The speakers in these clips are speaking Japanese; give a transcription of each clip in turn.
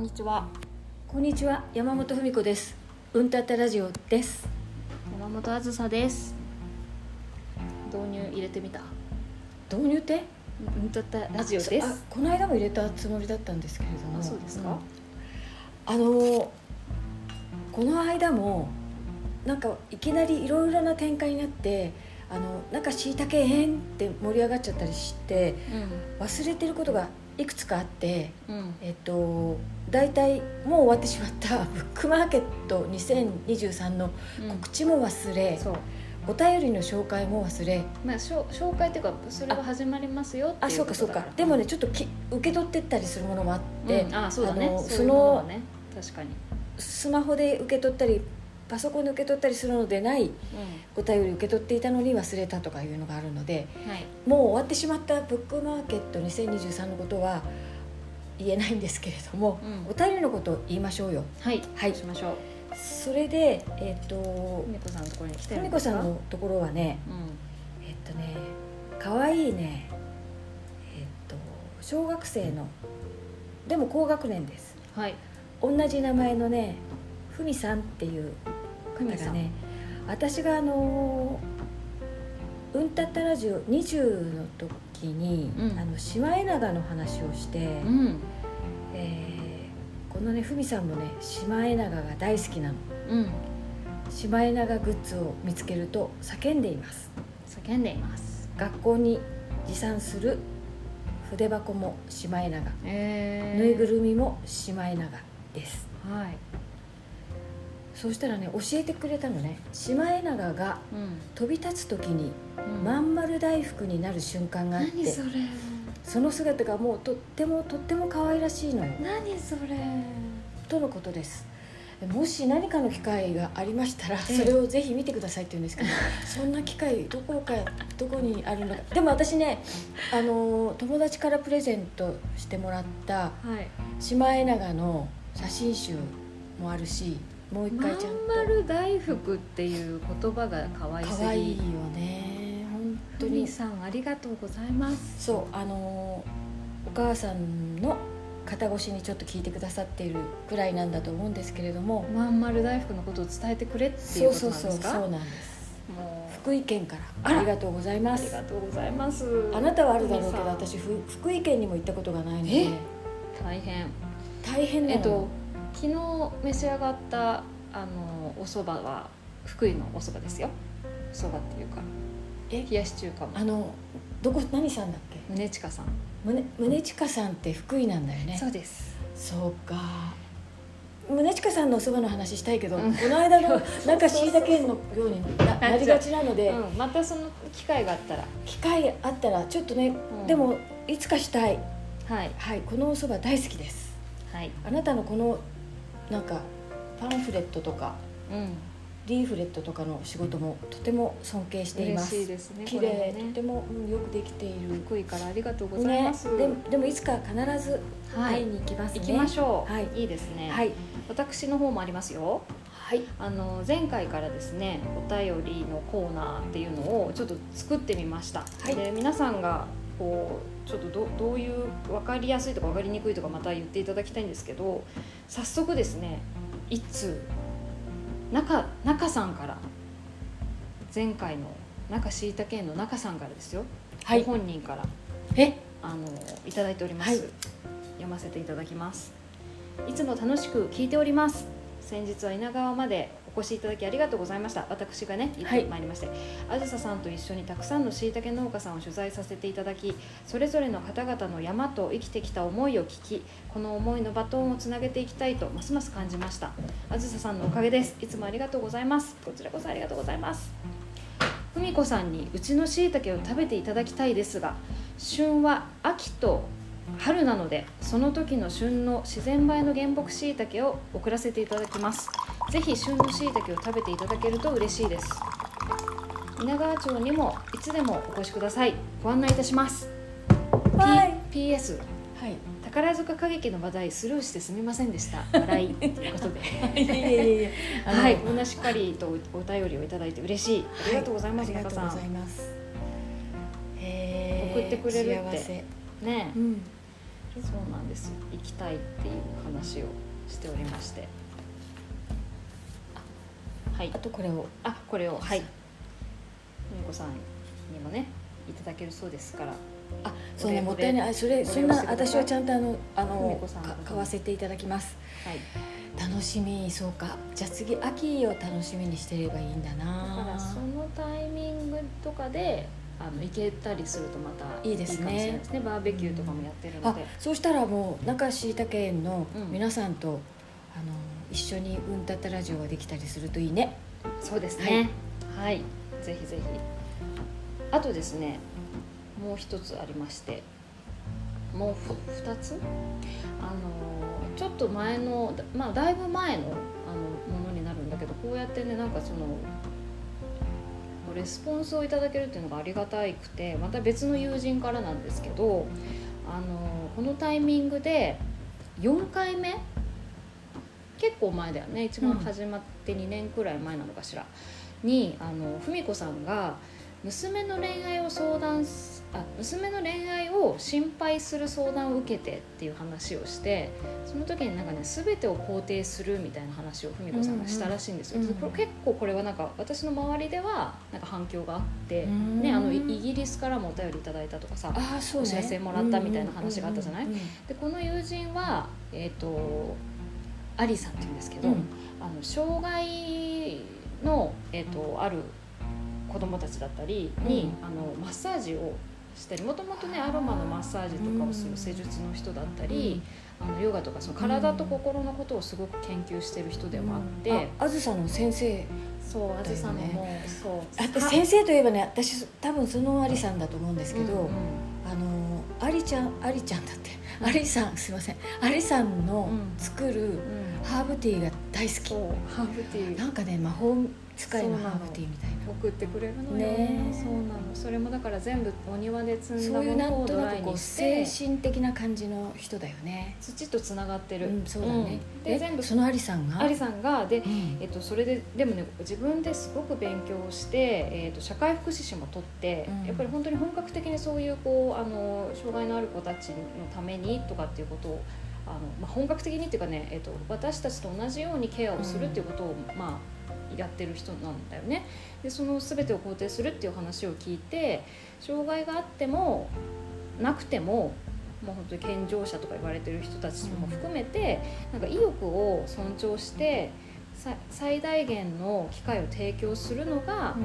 んにちは。こんにちは。山本文子です。うんたったラジオです。山本あずさです。導入入れてみた。導入って？うんたったラジオであすこの間も入れたつもりだったんですけれども。あそうですか？ん。あのこの間もなんかいきなりいろいろな展開になってあのなんかしいたけ変って盛り上がっちゃったりして忘れてることがいくつかあってうん。うんえっと大体もう終わってしまったブ ックマーケット2023の告知も忘れ、そう。お便りの紹介も忘れ。まあ紹介っていうかそれが始まりますよっていうあそうかそうか。でもねちょっとき受け取ってったりするものもあって、うん。あそうだね。そのはね。確かに。スマホで受け取ったりパソコンで受け取ったりするのでないお便り受け取っていたのに忘れたとかいうのがあるのでうんはい。もう終わってしまったブックマーケット2023のことは言えないんですけれども、うん。お便りのことを言いましょうよ。はい。はい。しましょう。それでえっ、とふみこさんのところに来てるんさんのところはねうん。えっとね可愛いねえっと小学生のでも高学年です。はい。同じ名前のねふみさんっていう方ふみさん。がね私があの「うんたったラジオ20」の時に、うん。あのシマエナガの話をして、うん。えーこのねふみさんもねシマエナガが大好きなの。うん。シマエナガグッズを見つけると叫んでいます。叫んでいます。学校に持参する筆箱もシマエナガ。えぬいぐるみもシマエナガです。はいそうしたらね教えてくれたのね。シマエナガがうん。飛び立つ時にうん。まん丸大福になる瞬間があって何それ。その姿がもうとってもとっても可愛らしいのよ。何それ。とのことです。もし何かの機会がありましたらええ。それをぜひ見てくださいって言うんですけど そんな機会どこかどこにあるのか。でも私ねあの友達からプレゼントしてもらったはい。シマエナガの写真集もあるしもう一まん回ちゃんと。丸大福っていう言葉が可愛すぎ可愛いよね。本当に。さんありがとうございます。そうあのお母さんの肩越しにちょっと聞いてくださっているくらいなんだと思うんですけれども。まん丸大福のことを伝えてくれっていうそうそうそうことなんですか？そうなんです。もう。福井県からありがとうございまありすがとうございます。あなたはあるだろうけど私ふ福井県にも行ったことがないので。え大変。大変なの。えっと昨日召し上がったあのお蕎麦は福井のお蕎麦ですよ。お蕎麦っていうか。え？冷やし中華も。あのどこ何さんだっけ？宗近さん、宗宗近さんって福井なんだよね。そうです。そうか。宗近さんのおそばの話したいけど、うん。この間のなんかしいたけのようにななりがちなので、うん、またその機会があったら、機会あったらちょっとね、うん。でもいつかしたい。はい。はいこのおそば大好きです。はい。あなたのこのなんかパンフレットとかうん。リーフレットとかの仕事もとても尊敬しています。嬉しいですね綺麗、もね。とても、うんよくできている。福井からありがとうございねます、ででもいつか必ずはい。会いに行きますね、行きましょう、はい。いいですね、はい。私の方もありますよ。はい。あの前回からですねお便りのコーナーっていうのをちょっと作ってみました、はい。で皆さんがこうちょっとどどういう分かりやすいとか分かりにくいとかまた言っていただきたいんですけど早速ですね一通。中中さんから。前回の中しいたけんの中さんからですよ、はい。ご本人から。え？あのいただいております、はい。読ませていただきます。いつも楽しく聞いております。先日は稲川までお越しいただきありがとうございました。私がね行ってまいりまして、あずささんと一緒にたくさんのしいたけ農家さんを取材させていただきそれぞれの方々の山と生きてきた思いを聞きこの思いのバトンをつなげていきたいとますます感じました。あずささんのおかげです。いつもありがとうございます。こちらこそありがとうございます。ふみこさんにうちのしいたけを食べていただきたいですが旬は秋と春なのでその時の旬の自然映えの原木しいたけを送らせていただきますぜひ旬のしいたけを食べていただけると嬉しいです。稲川町にもいつでもお越しください。ご案内いたします、はい P、PS はい。宝塚歌劇の話題スルーしてすみませんでした。笑い。ということで。いやいやいや はい。こんなしっかりとお便りをいただいて嬉しい。ありがとうございます、ありがとうございます。送ってくれるって。ね。うん。そうなんです。行きたいっていう話をしておりまして。あはい。あとこれを。あこれを。はい。美子さんにもねいただけるそうですから。あそうねもったいないあそれそんな私はちゃんとあのあのこさんの。か買わせていただきます。はい。楽しみそうか。じゃあ次秋を楽しみにしてればいいんだだからそなのタイミングとかであの行けたりするとまたいいですね。かもしれないですね。バーベキューとかもやってるのあで、そうしたらもう中椎茸園のうん。皆さんと、あの一緒にうんたったラジオができたりするといいね。そうですね。はい、ぜひぜひ。あとですねもう一つありましてもうふ二つ？あのちょっと前のだまあだいぶ前のあのものになるんだけどこうやってねなんかそのレスポンスをいただけるっていうのがありがたくてまた別の友人からなんですけどあのこのタイミングで4回目結構前だよね。一番始まって2年くらい前なのかしら、にあの文子さんが娘の恋愛を相談すあ娘の恋愛を心配する相談を受けてっていう話をしてその時になんかね全てを肯定するみたいな話を文子さんがしたらしいんですよ、うん。うんこれ結構これはなんか私の周りではなんか反響があって、うん。ね、あのイイギリスからもお便りいただいたとかさああそうね。お知らせもらったみたいな話があったじゃない？うんうんでこの友人は、えー、とアリさんっていうんですけど、うん。あの障害の、えー、とある子供たちだったりに、うん。あのマッサージをしたりもともとねアロマのマッサージとかをする施術の人だったり、あのヨガとかその体と心のことをすごく研究してる人でもあって、ああずさの先生。そうあずさんのもうそう。先生といえばね私多分そのアリさんだと思うんですけど、うんうんあのアリちゃんアリちゃんだって。アリさんすいません。アリさんのうん。作るうんハーブティーが大好き、ハーブティー。なんかね魔法使いのハーブティーみたいな。送ってくれるのよ、ねえ。そうなの。それもだから全部お庭で摘んだものをドライにして。精神的な感じの人だよね。土とつながってる、うんそうだね、うん。で全部そのアリさんが？アリさんがで、うん。えっと、それででもね自分ですごく勉強して、えっと、社会福祉士も取って、うん。やっぱり本当に本格的にそういうこうあの障害のある子たちのためにとかっていうことをあの、まあ、本格的にっていうかね、えっと、私たちと同じようにケアをするっていうことを、まあ、やってる人なんだよね。でその全てを肯定するっていう話を聞いて障害があってもなくてももう本当に健常者とか言われてる人たちも含めて、なんか意欲を尊重してさ最大限の機会を提供するのが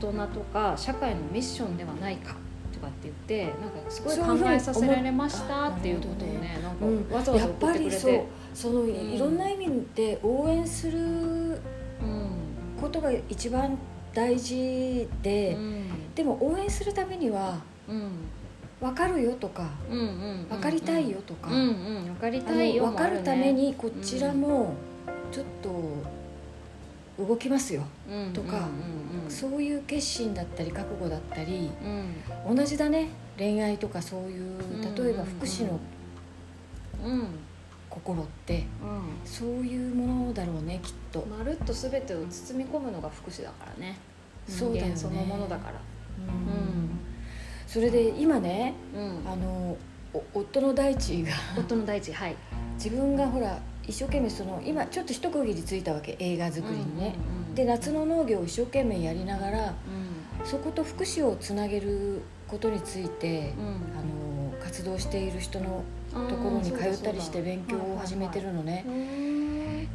大人とか社会のミッションではないか。とかって言ってなんかすごい考えさせられましたっていうことをねなんかうん。わざわざやっ送ってくれぱりそう。て。そのいろんな意味で応援するうんことが一番大事で、でも応援するためにはうん。分かるよとかうんうん分かりたいよとか、うんうん分かりあたいよの分かるためにこちらうんもちょっと動きますよ、うんとかそういう決心だったり覚悟だったりうん。同じだね。恋愛とかそういううん例えば福祉の心ってうん。そういうものだろうねきっと。まるっと全てを包み込むのが福祉だからね。そうだよね。そのものだから。うん。それで今ねうん。あのお夫の大地が夫の大地はい。自分がほら一生懸命その今ちょっと一区切りついたわけ映画作りにね、うんうんうんで夏の農業を一生懸命やりながらうそこと福祉をつなげることについて、んうん。あの活動している人のところに通ったりして勉強を始めてるのね。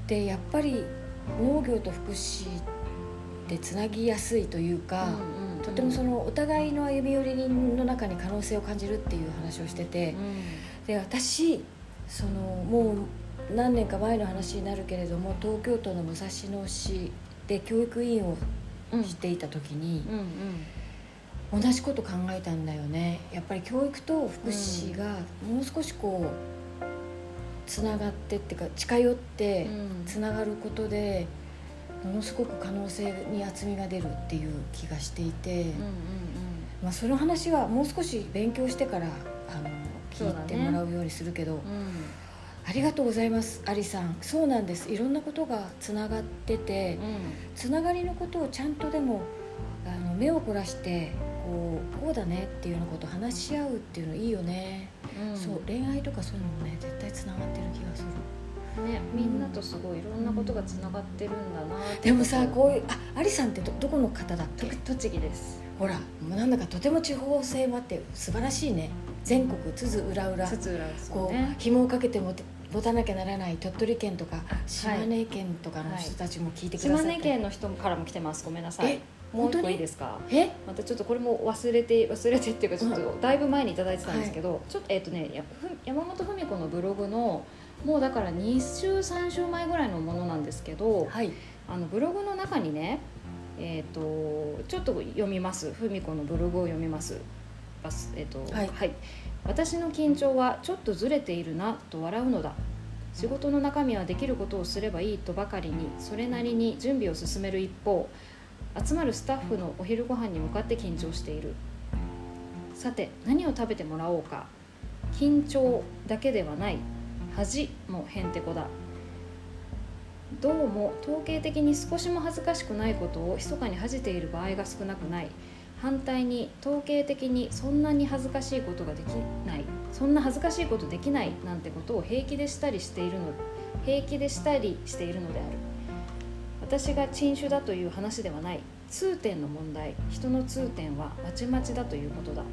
でやっぱり農業と福祉ってつなぎやすいというか、うんうんとてもそのお互いの歩み寄りの中に可能性を感じるっていう話をしてて、で私そのもう何年か前の話になるけれども東京都の武蔵野市で教育委員をうんしていた時に同じこと考えたんだよね。やっぱり教育と福祉がもう少しこうつながってっていうか近寄ってうん。つながることでものすごく可能性に厚みが出るっていう気がしていて、まあ、その話はもう少し勉強してからあの聞いてもらうようにするけど、うんありがとうございますアリさん。そうなんです。いろんなことがつながっててつながりのことをちゃんとでもあの目を凝らしてこうこうだねっていうようなことを話し合うっていうのいいよね。うん。そう恋愛とかそういうのもね絶対つながってる気がする。ねみんなとすごいいろんなことがつながってるんだなって。でもさこういうあアリさんってどどこの方だっけ？と栃木です。ほらもうなんだかとても地方性もあって素晴らしいね。全国津々浦々こうね。紐をかけてもて持たなきゃならない鳥取県とか島根県とかの人たちも聞いてくだ島さって、根県の人からも来てます。ごめんなさい。えもう一個いいですか？え？またちょっとこれも忘れて忘れてっていうかちょっとだいぶ前にいただいてたんですけど、ちょっとえっ、とねやふ山本文子のブログのもうだから2週3週前ぐらいのものなんですけどはい。あのブログの中にねえっ、とちょっと読みます。文子のブログを読みます。えっ、とはい私の緊張はちょっとずれているなと笑うのだ。仕事の中身はできることをすればいいとばかりにそれなりに準備を進める一方集まるスタッフのお昼ご飯に向かって緊張している。さて何を食べてもらおうか。緊張だけではない。恥もへんてこだ。どうも統計的に少しも恥ずかしくないことを密かに恥じている場合が少なくない。反対に統計的にそんなに恥ずかしいことができないそんな恥ずかしいことできないなんてことを平気でしたりしているの平気でしたりしているのである。私が陳種だという話ではない。通点の問題人の通点はまちまちだということだ。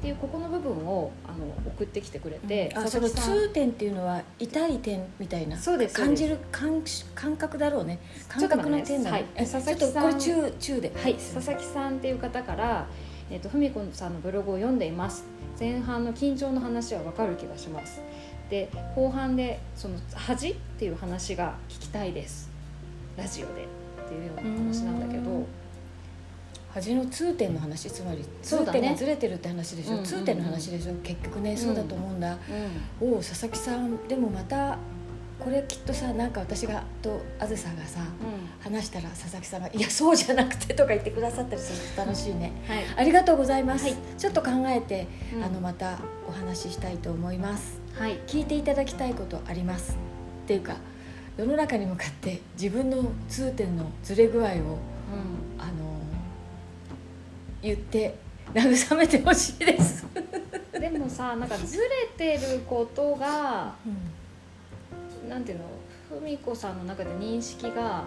っていうここの部分をあの送ってきてくれて、あその佐々木さん。痛点っていうのは痛い点みたいな。そうです感じる感感覚だろうね。感覚の点だね。ちょっと待ってはいえちょっとこれ中中で。はい、佐々木さんっていう方から、えっと文子さんのブログを読んでいます。前半の緊張の話はわかる気がします。で後半でその恥っていう話が聞きたいです。ラジオでっていうような話なんだけどうん恥の痛点の話つまり痛そうだね。点がずれてるって話でしょ、うんうんうん。痛点の話でしょ。結局ねそうだと思うんだ、うおお佐々木さんでもまたこれきっとさなんか私がとあずさがさん、話したら佐々木さんが「いやそうじゃなくて」とか言ってくださったりすると楽しいね。はい、ありがとうございます、はい。ちょっと考えて、うん。あのまたお話ししたいと思います。はい、聞いていただきたいことあります。っていうか世の中に向かって自分の痛点のずれ具合をうあの言って慰めてほしいです、ん、でもさなんかずれてることがなんていうの？文子さんの中で認識が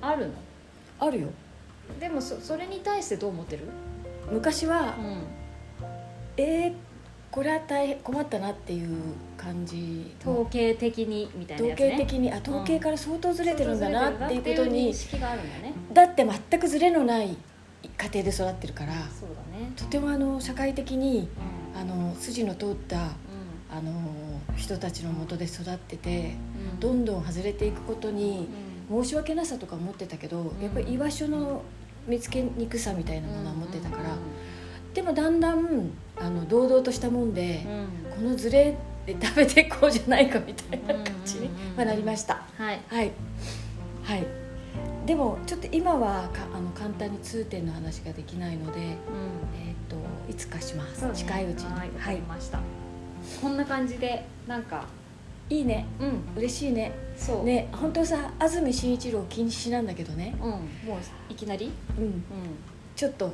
あるの？あるよ。でもそそれに対してどう思ってる、昔は、うん。えー、これは大変困ったなっていう感じ。の統計的にみたいなね。計的にあ統計から相当ずれてるんだなっていうこと認に識があるんだね。だって全くずれのない家庭で育ってるからそうだね。とてもあの社会的にうん。あの筋の通ったうあの人たちのもとで育っててどんどん外れていくことにうん。申し訳なさとか思ってたけど、ん。やっぱり居場所の見つけにくさみたいなものは持ってたから、うん。でもだんだんあの堂々としたもんでう、ん。このズレで食べていこうじゃないかみたいな感じになりました。はい。はい。はいでもちょっと今はかあの簡単に通点の話ができないので、うん。えー、といつかします、ね。近いうちに。はいりました。こんな感じでなんか。いいね。うん。嬉しいね。そう。ね本当さ安住紳一郎禁止なんだけどね、うん。もういきなり？うん、うん。ちょっと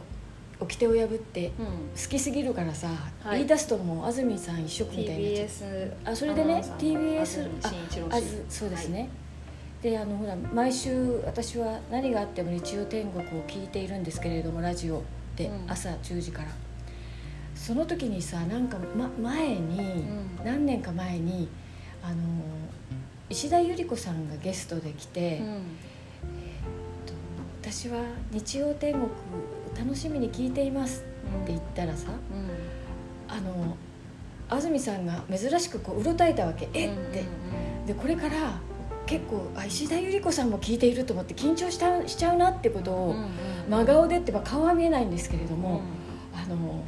掟を破ってうん。好きすぎるからさ、はい。言い出すともう安住さん一色みたいになっちゃう。TBS あそれでね TBS あずそうですね、であのほら毎週私は何があっても日曜天国を聞いているんですけれどもラジオで、うん。朝10時から。その時にさなんか、ま、前に、うん。何年か前にあの石田ゆり子さんがゲストで来て、うん。と私は日曜天国楽しみに聞いていますって言ったらさうん。あの安住さんが珍しくこううろたえたわけ。えっ？て、でこれから結構あ石田ゆり子さんも聞いていると思って緊張したしちゃうなってことうんを真顔でって、まあ、顔は見えないんですけれども、あの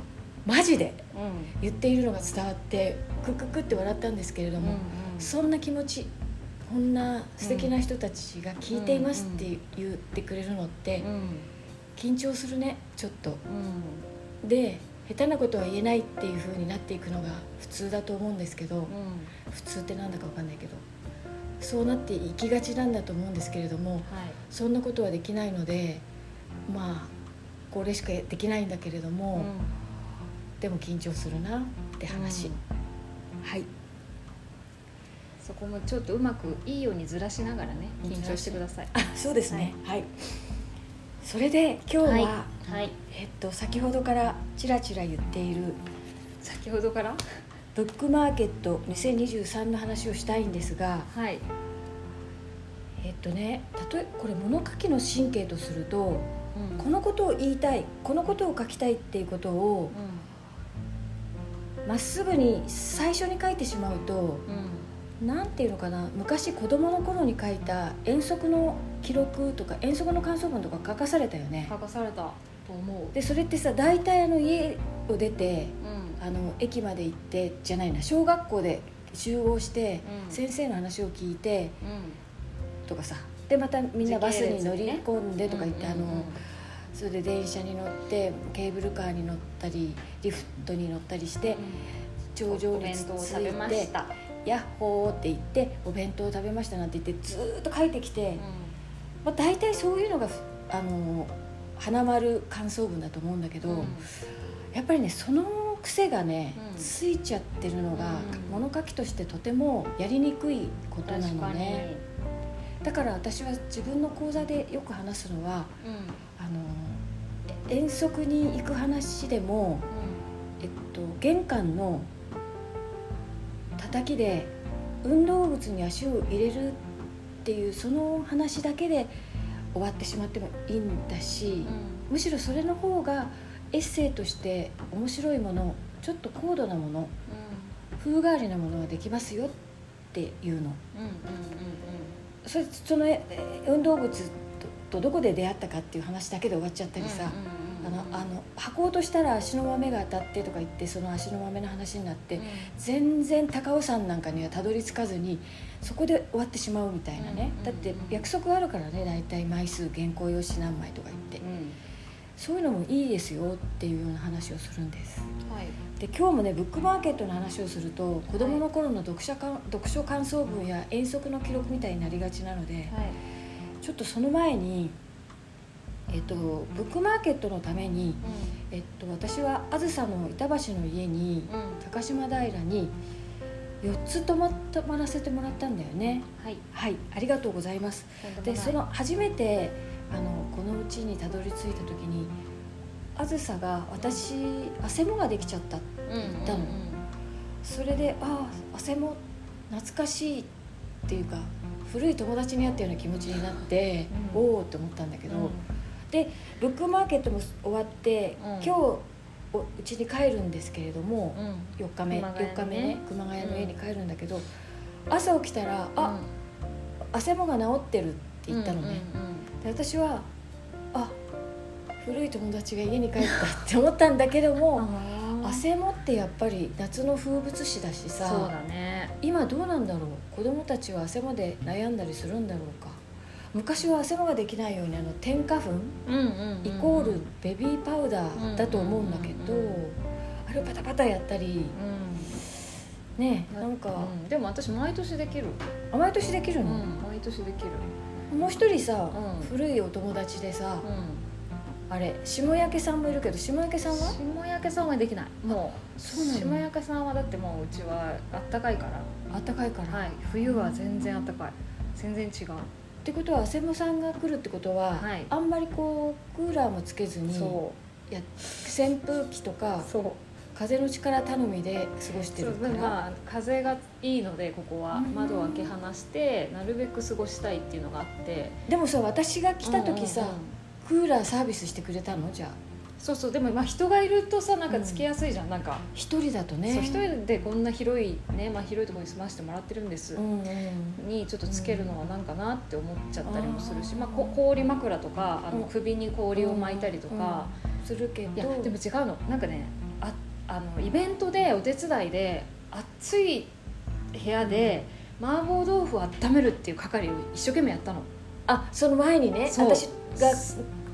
マジでうん。言っているのが伝わってクククって笑ったんですけれども、うんうん。そんな気持ちこんな素敵な人たちが聞いていますって言ってくれるのってうん。緊張するねちょっと。うん。で下手なことは言えないっていう風になっていくのが普通だと思うんですけど、うん。普通ってなんだかわかんないけどそうなっていきがちなんだと思うんですけれどもはい。そんなことはできないのでまあこれしかできないんだけれども、でも緊張するなって話、うん。はい。そこもちょっとうまくいいようにずらしながらね緊張してください。あそうですね。はい、それで今日は、はい。はい。えっと先ほどからちらちら言っている。先ほどから？ブックマーケット2023の話をしたいんですがはい。えっとね例えこれ物書きの神経とするとうん。このことを言いたいこのことを書きたいっていうことをまっすぐに最初に書いてしまうとうんうん。なんていうのかな昔子供の頃に書いた遠足の記録とか遠足の感想文とか書かされたよね。書かされたでそれってさ大体あの家を出てうん。あの駅まで行ってじゃないな小学校で集合して、うん。先生の話を聞いてうん。とかさ。でまたみんなバスに乗り込んでとか言って、うんうんうんあのそれで電車に乗ってケーブルカーに乗ったりリフトに乗ったりして頂上に着いしてた、「ヤッホー」って言って「お弁当を食べました」なんて言ってずーっと書いてきて、まあ、大体そういうのがあの花丸感想文だと思うんだけど、うん。やっぱりねその癖がね、うん。ついちゃってるのが、うん。物書きとしてとてもやりにくいことなのね。だから私は自分の講座でよく話すのはうん。あのえ遠足に行く話でも、えっと、玄関の叩きで運動靴に足を入れるっていうその話だけで終わってしまってもいいんだし、むしろそれの方がエッセイとして面白いものちょっと高度なもの風変わりなものができますよっていうの。うんうんうんうん。それそのえ運動靴ととどこで出会ったかっていう話だけで終わっちゃったりさ、あのあの履こうとしたら足の豆が当たってとか言ってその足の豆の話になって、全然高尾山なんかにはたどり着かずにそこで終わってしまうみたいなね、うんだって約束あるからね大体枚数原稿用紙何枚とか言って、そういうのもいいですよっていうような話をするんです。はい。で今日もねブックマーケットの話をすると子どもの頃の読者か読書感想文や遠足の記録みたいになりがちなので、はい。ちょっとその前に、えっと、ブックマーケットのために、えっと、私はあずさの板橋の家にうん。うん高島平に4つ泊ま泊まらせてもらったんだよね。はい。はいありがとうございます。でその初めてあのこのうちにたどり着いた時にあずさが私汗もができちゃった言ったの。それでああ汗も懐かしいっていうか古い友達に会ったような気持ちになって、うん。おおって思ったんだけど、でブックマーケットも終わって、うん。今日おうちに帰るんですけれども、うん。4日目熊谷のね。4日目ね熊谷の家に帰るんだけど、朝起きたら「あ、汗もが治ってる」って言ったのね、で私はあ古い友達が家に帰ったって思ったんだけども、汗もってやっぱり夏の風物詩だしさそうだね。今どうなんだろう？子供たちは汗もで悩んだりするんだろうか？昔は汗もができないようにあの添加粉うんうんイコールベビーパウダーだと思うんだけど、うんうんうんあれをパタパタやったりねなんか、うん。でも私毎年できる。あ毎年できるうんの、毎年できる。もう一人さ、うん。古いお友達でさ、うん。あれ下焼さんもいるけど下焼さんは？下焼さんはできない。もうそうなの？下焼さんはだってもううちはあったかいから。あったかいから、はい。冬は全然あったかい。全然違うってことは汗もさんが来るってことは、はい。あんまりこうクーラーもつけずにそや扇風機とか風の力頼みで過ごしてるから、まあ風がいいのでここは。うん。窓を開け放してなるべく過ごしたいっていうのがあって。でもさ私が来た時さ、うんうんうん。クーラーサービスしてくれたの？じゃあそうそうでもまあ人がいるとさなんかつけやすいじゃん、なんか、一人だとね。一人でこんな広いね、まあ、広いところに住ませてもらってるんです、うんうん。にちょっとつけるのはなんかなって思っちゃったりもするし、うん。まあ、こ氷枕とかあのうん。首に氷を巻いたりとか、するけどいやでも違うの。なんかねああのイベントでお手伝いで暑い部屋で麻婆豆腐を温めるっていう係を一生懸命やったの。あその前にね私が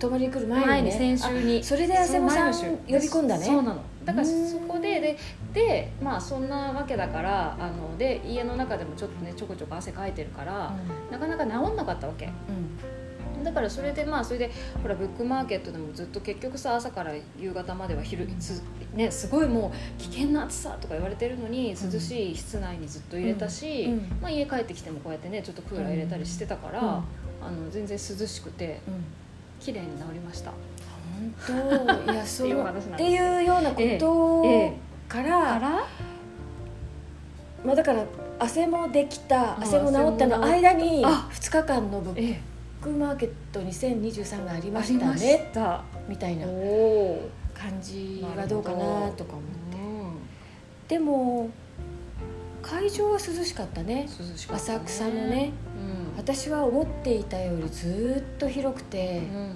泊まりに来る前に前にね先週に。あそれで汗もさん呼び込んだね。そうなの。だからうん。そこでででまあそんなわけだからあので家の中でもちょっとねちょこちょこ汗かいてるから、なかなか治んなかったわけ。うん。だからそれでまあそれでほらブックマーケットでもずっと結局さ朝から夕方までは昼つねすごいもう危険な暑さとか言われてるのに涼しい室内にずっと入れたし、うん。うん。まあ、家帰ってきてもこうやってねちょっとクーラー入れたりしてたから、うん。あの全然涼しくて。うん綺麗に治りました。本当？いやそう。っていうようなことええ。から、から？まあ、だから汗もできたあ汗も治ったの間にあ2日間のブッええ。クマーケット2023がありましたね。みたいな感じはどうかなとか思って。うでも会場は涼しかったね。浅草のね。うん私は思っていたよりずっと広くて、うん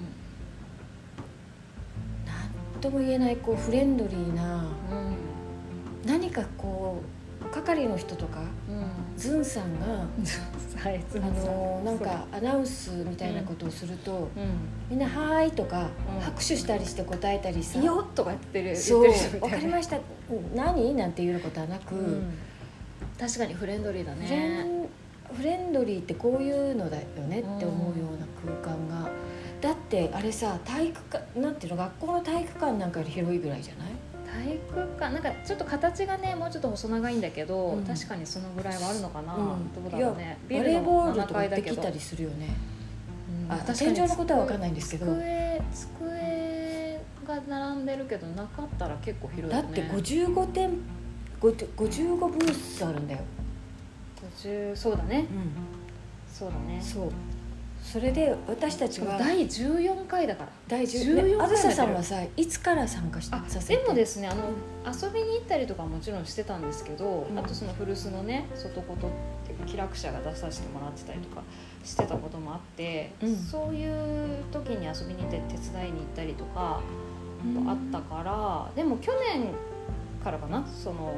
なんとも言えないこうフレンドリーなうん。何かこう係の人とかうん。ズンさんがあのなんかアナウンスみたいなことをすると、うみんな「はーい」とか、うん。拍手したりして答えたりさん、よっとか言ってるそう分かりました何？なんていうことはなく、うん。確かにフレンドリーだね。ンフレンドリーってこういうのだよねって思うような空間が、だってあれさ体育館なんていうの学校の体育館なんかより広いぐらいじゃない？体育館なんかちょっと形がねもうちょっと細長いんだけど、うん。確かにそのぐらいはあるのかな、うん。どうだろうねバレーボール7とかできたりするよね。あうん。確かに天井のことは分かんないんですけど。机机が並んでるけどなかったら結構広いよね。だって55点50 55ブースあるんだよ、50そうだね。そうだね。そう。それで私たちは第14回だから。第14 10あずささん回はさいつから参加しあさせて？でもですねあの遊びに行ったりとかもちろんしてたんですけど、うん。あとその古巣のね外ことっていうか気楽者が出させてもらってたりとかしてたこともあって、うん。そういう時に遊びに行って手伝いに行ったりとかあったから、でも去年からかな？その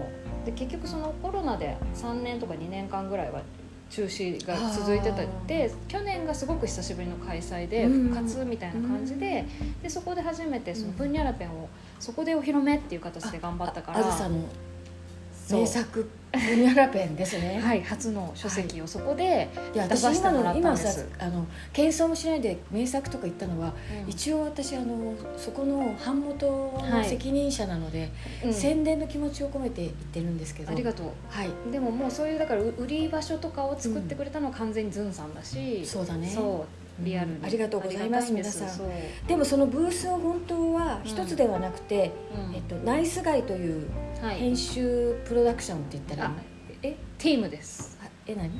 で結局そのコロナで3年とか2年間ぐらいは中止が続いてたで去年がすごく久しぶりの開催でうん。復活みたいな感じで,、でそこで初めてそのプンニャラペンをそこでお披露目っていう形で頑張ったから名作プニャラペンですね。はい、初の書籍をそこで、いや出私今させてもらの今さったんです。あの謙遜もしないで名作とか言ったのは、うん。一応私あのそこの版元の責任者なので、うん。宣伝の気持ちを込めて言ってるんですけど。ありがとう。はい。でももうそういうだからう売り場所とかを作ってくれたのは完全にズンさんだし、そうだね。そうリアルありがとうございます皆さん。でもそのブースを本当は一つではなくて、うん。えっと、ナイスガイというはい。編集プロダクションって言ったらえティームです。あえ何？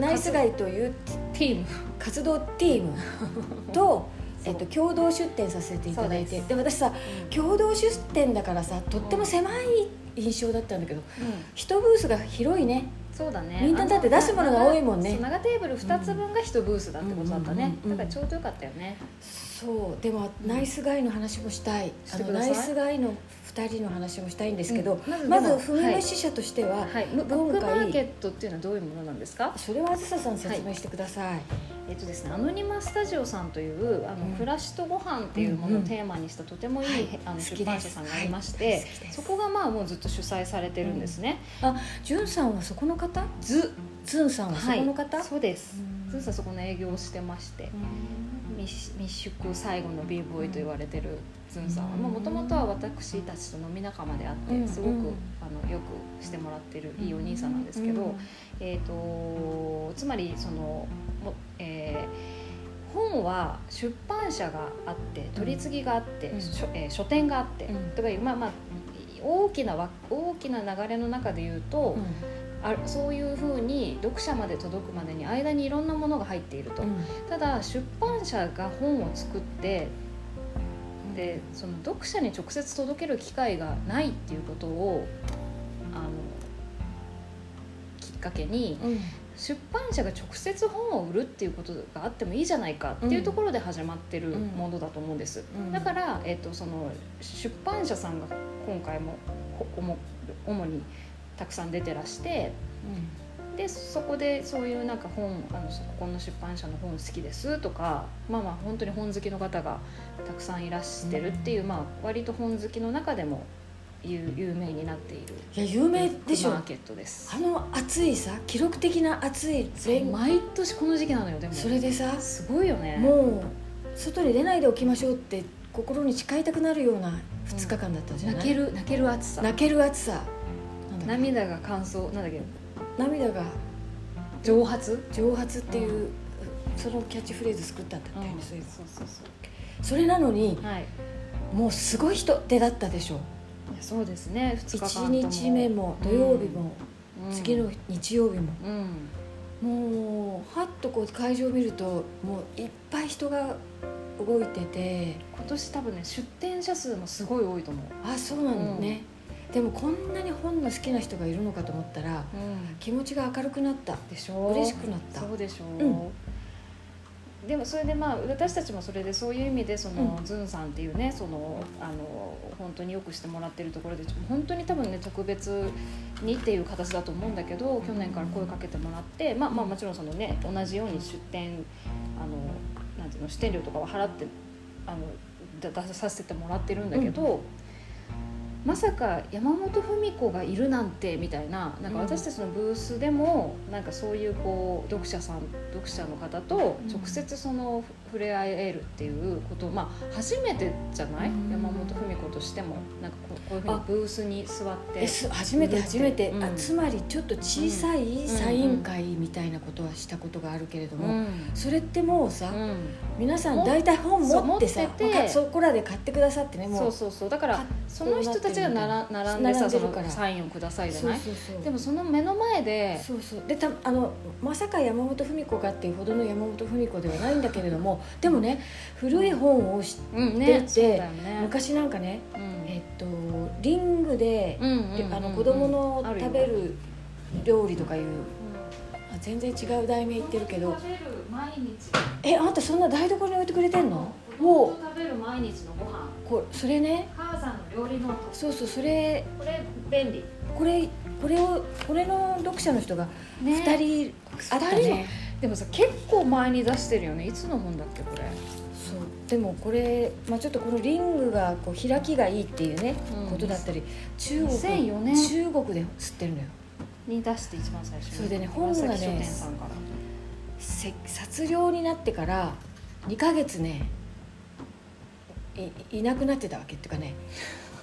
ナイスガイというティーム。活動チーム と、えっと、共同出展させていただいて。で私さ共同出展だからさとっても狭い印象だったんだけどうん。一ブースが広いねそうだね。みんなだって出すものが多いもんね。長テーブル2つ分が1ブースだってことだったね、だからちょうどよかったよね。そう。でも、うんナイスガイの話もしたい。あのナイスガイの2人の話もしたいんですけど、うん。まずまずでも踏み虫者としては、はい、ブブックマーケットっていうのはどういうものなんですか？それはあずささん説明してください、えっとですね、アノニマスタジオさんというあの、うん。暮らしとご飯っていうものをうんうんテーマにしたとてもいい、はい。あの好きです。出版社さんがありまして、そこがまあもうずっと主催されてるんですね。あじゅんさんはそこの方？ず。ズンさんはそこの方、そうです。うん。ずんさんそこの営業をしてまして、密密宿最後の b ボーイと言われてるさんはうんもともとは私たちと飲み仲間であって、うんすごく、うんあのよくしてもらってるいいお兄さんなんですけど、うんえー、とつまりそのも、えー本は出版社があって取り次ぎがあって、うん。書えー書店があって、うん。とかいうまあまあ大きなわ大きな流れの中で言うと、あそういうふうに読者まで届くまでに間にいろんなものが入っていると、うん。ただ出版社が本を作ってでその読者に直接届ける機会がないっていうことをあのきっかけにうん。出版社が直接本を売るっていうことがあってもいいじゃないかっていうところで始まってるものだと思うんです、うん。だから、えっとその出版社さんが今回も主にたくさん出てらしてでそこでそういうなんか本あのそこの出版社の本好きですとかまあまあ本当に本好きの方がたくさんいらしてるっていう、まあ割と本好きの中でも有有名になっているいや有名でしょ。マーケットです。あの暑いさ記録的な暑い連毎年この時期なのよでも。それでさすごいよね。もう外に出ないでおきましょうって心に誓いたくなるような2 2日間だったじゃない、泣ける泣ける暑さ。泣ける暑さ。涙が乾燥なんだっけ？涙が蒸発？蒸発っていう、そのキャッチフレーズ作ったんだったよね、そういうそうそうそう。それなのにはい。もうすごい人手だったでしょ。いやそうですね。2日間とも。1日目も土曜日も、うん。次の日曜日も、うん。もうはっとこう会場を見るともういっぱい人が動いてて。今年多分ね出店者数もすごい多いと思う。あそうなんだね、でもこんなに本の好きな人がいるのかと思ったらうん。気持ちが明るくなったでしょ？嬉しくなった。そうでしょう、うんでもそれでまあ私たちもそれでそういう意味でその、うん。ズンさんっていうねそのあの本当によくしてもらってるところで本当に多分ね特別にっていう形だと思うんだけど去年から声かけてもらって、まあまあもちろんそのね同じように出店あのなんていうの出店料とかは払ってあのだ出させてもらってるんだけど。まさか山本文子がいるなんてみたいななんか私たちのブースでもなんかそういうこう読者さん読者の方と直接その触れ合えるっていうことまあ初めてじゃない、うん。山本文子としても。なんかこうこういうふうにブースに座って。初めて初めて、うん。あつまりちょっと小さいサイン会みたいなことはしたことがあるけれども、うんそれってもうさ、うん。皆さん大体本持ってさて。そこらで買ってくださってねもう。そうそうそう。だからかその人たちがなら並んでさそ並んでるから。のサインをくださいじゃない？でもその目の前でそうそう。でたあのまさか山本文子かっていうほどの山本文子ではないんだけれどもでもね古い本を知うん出てねそうだよね。昔なんかね、うん。えっとリングで、子供の食べる料理とかいうあ全然違う題名言ってるけど。食べる毎日。えあんたそんな台所に置いてくれてんの？子供と食べる毎日のご飯。こうそれね。母さんの料理ノート。そうそうそれ。これ便利。これこれをこれの読者の人がね。2人あったねでもさ結構前に出してるよね。いつの本だっけこれ。そう。でもこれ、まあ、ちょっとこのリングがこう開きがいいっていうね、うん。ことだったり中国2004年中国で吸ってるのよ。に出して一番最初に。それでね本がね岩崎書店さんから。せ卒業になってから2ヶ月ねいいなくなってたわけっていうかね。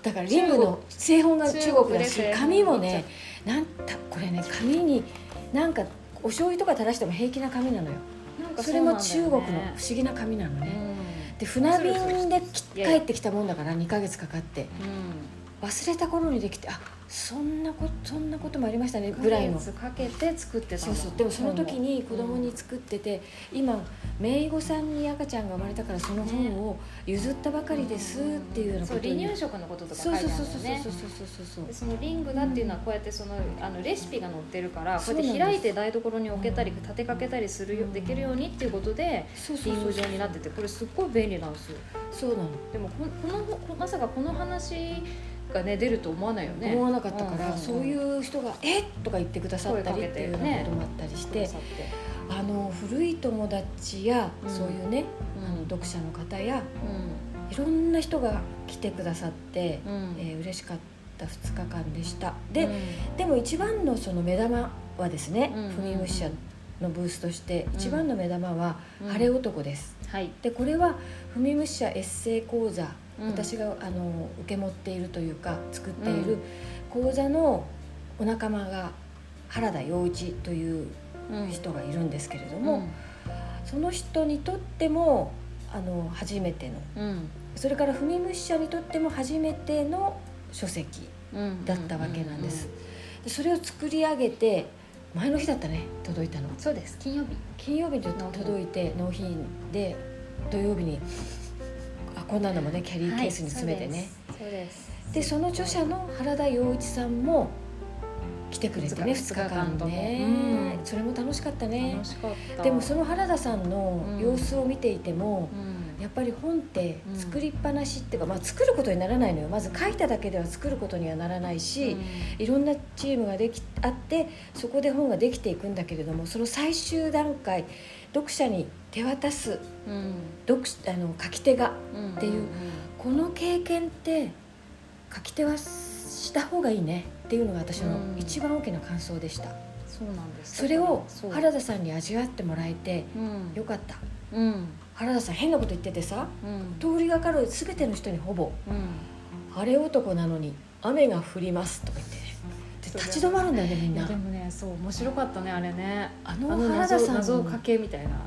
だからリングの製本が中国だし中国で紙もねなんたこれね紙になんかお醤油とか垂らしても平気な紙なのよ。それも中国の不思ね議な紙なのね、うん。で船便で帰ってきたもんだから2ヶ月かかって忘れた頃にできてあそんなことそんなこともありましたねうん、ぐらいの。1ヶ月かけて作ってたそうそう。でもその時に子供に作ってて、今姪御さんに赤ちゃんが生まれたからその本を譲ったばかりですっていうようなそうことに。離乳食のこととか書そいうてあるそうそうそうんだよねそうそうそうそう。でそのリングだっていうのはこうやってそのあのレシピが載ってるからこそうやって開いて台所に置けたりうん立てかけたりするよできるようにっていうことでそうそうそうリング状になっててこれすっごい便利なんですよ。そうなの。でもここのこまさかこの話がね出ると思わないよね。思わなかったから、んんん。そういう人が「えっ!」とか言ってくださったりっていうようなこともあったりして、くださってあの古い友達や、うん。そういうね、うん。あの読者の方やういろんな人が来てくださって、んうん。えー嬉しかった2日間でした。で、うん。でも一番のその目玉はですね、うんフミムシャのブースとして一番の目玉は「うん。晴れ男」です。はい。でこれはフミムシャエッセイ講座、うん私があの受け持っているというか作っていうん。る講座のお仲間が原田洋一といううん。人がいるんですけれどうも、ん。その人にとってもあの初めてのうん。それからフミムシ社にとっても初めての書籍うん。だったわけなんです。でそれを作り上げて前の日だったね届いたの。そうです。金曜日。金曜日に届いて納品で土曜日にあこんなのもねキャリーケースに詰めてね、そうです。でその著者の原田洋一さんも来てくれてね2二日間ね、うん。それも楽しかったね。楽しかった。でもその原田さんの様子を見ていても、うん。やっぱり本って作りっぱなしっていうか、まあ、作ることにならないのよ。まず書いただけでは作ることにはならないし、いろんなチームができあってそこで本ができていくんだけれどもその最終段階読者に手渡すうん。読あの書き手がうん。っていうこの経験って書き手はした方がいいねっていうのが私のうん。一番大きな感想でした、そうなんですそれを原田さんに味わってもらえてうん。よかった。うん。原田さん変なこと言っててさうん。通りがかる全ての人にほぼうん。晴れ男なのに雨が降ります」とか言って立ち止まるんだよねみんな。でもねそう面白かったねあれね。あの原田さん。謎謎かけみたいな。もう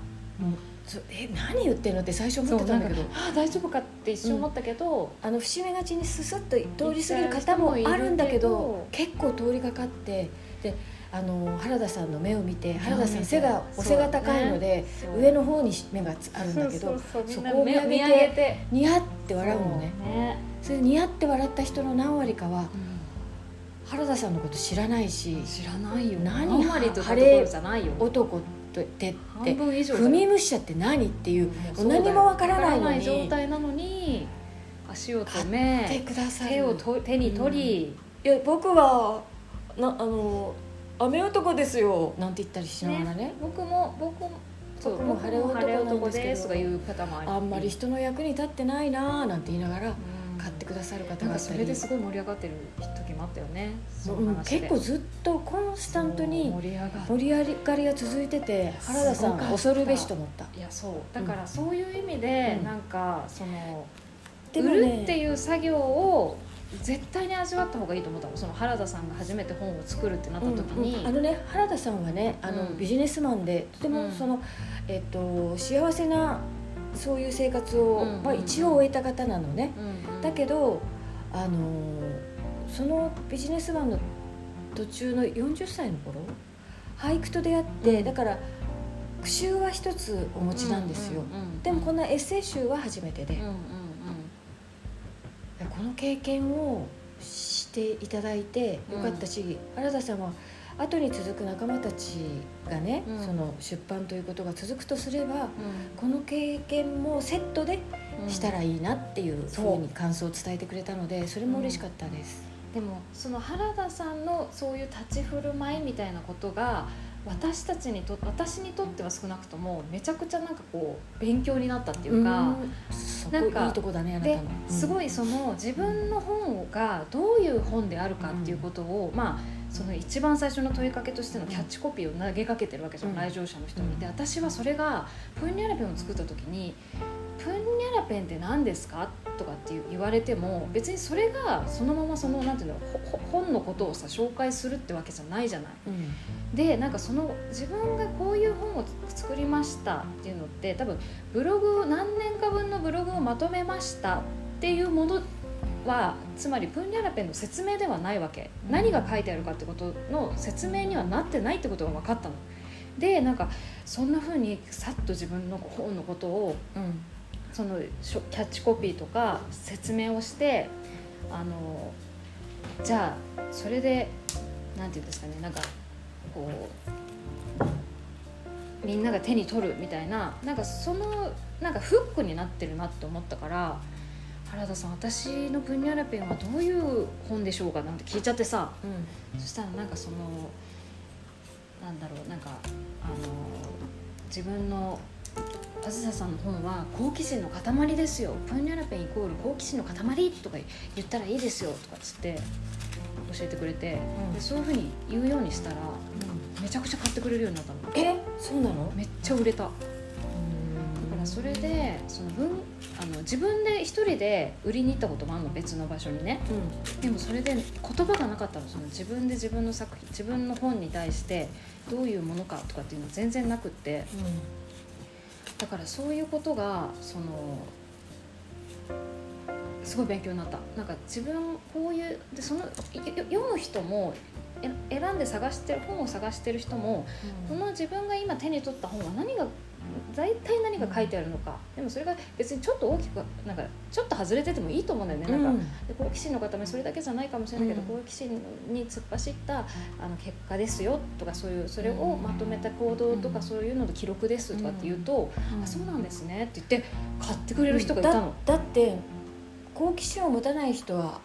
そえ何言ってんのって最初思ってたんだけど。ああ大丈夫かって一瞬思ったけど、あの節目がちにススッと通り過ぎる方もあるんだけど結構通りかかってであの原田さんの目を見て原田さん背がお背が高いので、そう。上の方に目があるんだけどそこを見上げてニヤって笑うのね。そうね、それでニヤって笑った人の何割かはう原田さんのこと知らないしん知らないよ何何割とかところじゃないよ男ってって半分以上踏みむしちゃって何っていうもう何もわからないのに。状態なのに足を止買ってめくださる。手をと手に取り、いや僕はなあの雨男ですよ。なんて言ったりしながらね。僕も僕もそう僕も僕晴れ男なんですけど。とかいう方もあんまり人の役に立ってないなーなんて言いながら。うん買ってくださる方がそれですごい盛り上がってる時もあったよね。そうん結構ずっとコンスタントに盛り上がり上が続いてて原田さんすごかった。恐るべしと思った。いやそう。だからそういう意味で、うん。なんかその、でも売るってねいう作業を絶対に味わった方がいいと思ったの。その原田さんが初めて本を作るってなった時に、うんうん。あのね原田さんはねあの、うん。ビジネスマンでとてうん。もその、えっと、幸せなそういう生活を、うん。まあ、一応終えた方なのね、うんうんだけどあのそのビジネスマンの途中の40歳の頃俳句と出会って、うん。だから句集は一つお持ちなんですよ、でもこんなエッセイ集は初めてで、この経験をしていただいてよかったし、原田さんは後に続く仲間たちがね、うん。その出版ということが続くとすればうこの経験もセットでん。したらいいなっていうふうに感想を伝えてくれたのでそれも嬉しかったです。でもその原田さんのそういう立ち振る舞いみたいなことが私たちにと私にとっては少なくともめちゃくちゃなんかこう勉強になったっていうか、うん。なんかいいとこだねあなたでの。すごい、いその自分の本がどういう本であるかっていうことを、まあその一番最初の問いかけとしてのキャッチコピーを投げかけてるわけじゃん、うん来場者の人に。うんで私はそれがプンニャラペンを作った時に「プンニャラペンって何ですか?」とかって言われても別にそれがそのままそのなんていうの本のことをさ紹介するってわけじゃないじゃない。うんでなんかその自分がこういう本を作りましたっていうのって多分ブログ何年か分のブログをまとめましたっていうものはつまりプンニャラペンの説明ではないわけ、うん。何が書いてあるかってことの説明にはなってないってことが分かったの。でなんかそんな風にさっと自分の本のことをうん。そのキャッチコピーとか説明をしてあのじゃあそれでなんていうんですかねなんかこうみんなが手に取るみたいななんかそのなんかフックになってるなって思ったから原田さん私のプンニャラペンはどういう本でしょうかなんて聞いちゃってさ。うん。そしたらなんかそのなんだろうなんかあの自分のあずささんの本は好奇心の塊ですよ。プンニャラペンイコール好奇心の塊とか言ったらいいですよとかっつって教えてくれて、うん。でそういうふうに言うようにしたらめちゃくちゃ買ってくれるようになったの。え？そうなの？めっちゃ売れたからそれでその分あの自分で一人で売りに行ったこともあるの別の場所にね。でもそれで言葉がなかったの。その自分で自分の作品自分の本に対してどういうものかとかっていうのは全然なくって。だからそういうことがそのすごい勉強になった。なんか自分こういうでその読む人もえ選んで探してる本を探してる人もこの自分が今手に取った本は何が大体何が書いてあるのか。でもそれが別にちょっと大きくなんかちょっと外れててもいいと思うんだよね、なんかで好奇心の方もそれだけじゃないかもしれないけど、うん。好奇心に突っ走ったあの結果ですよとかそういうそれをまとめた行動とかうんそういうのの記録ですとかって言うと、うん。あそうなんですねって言って買ってくれる人がいたの。だだって好奇心を持たない人は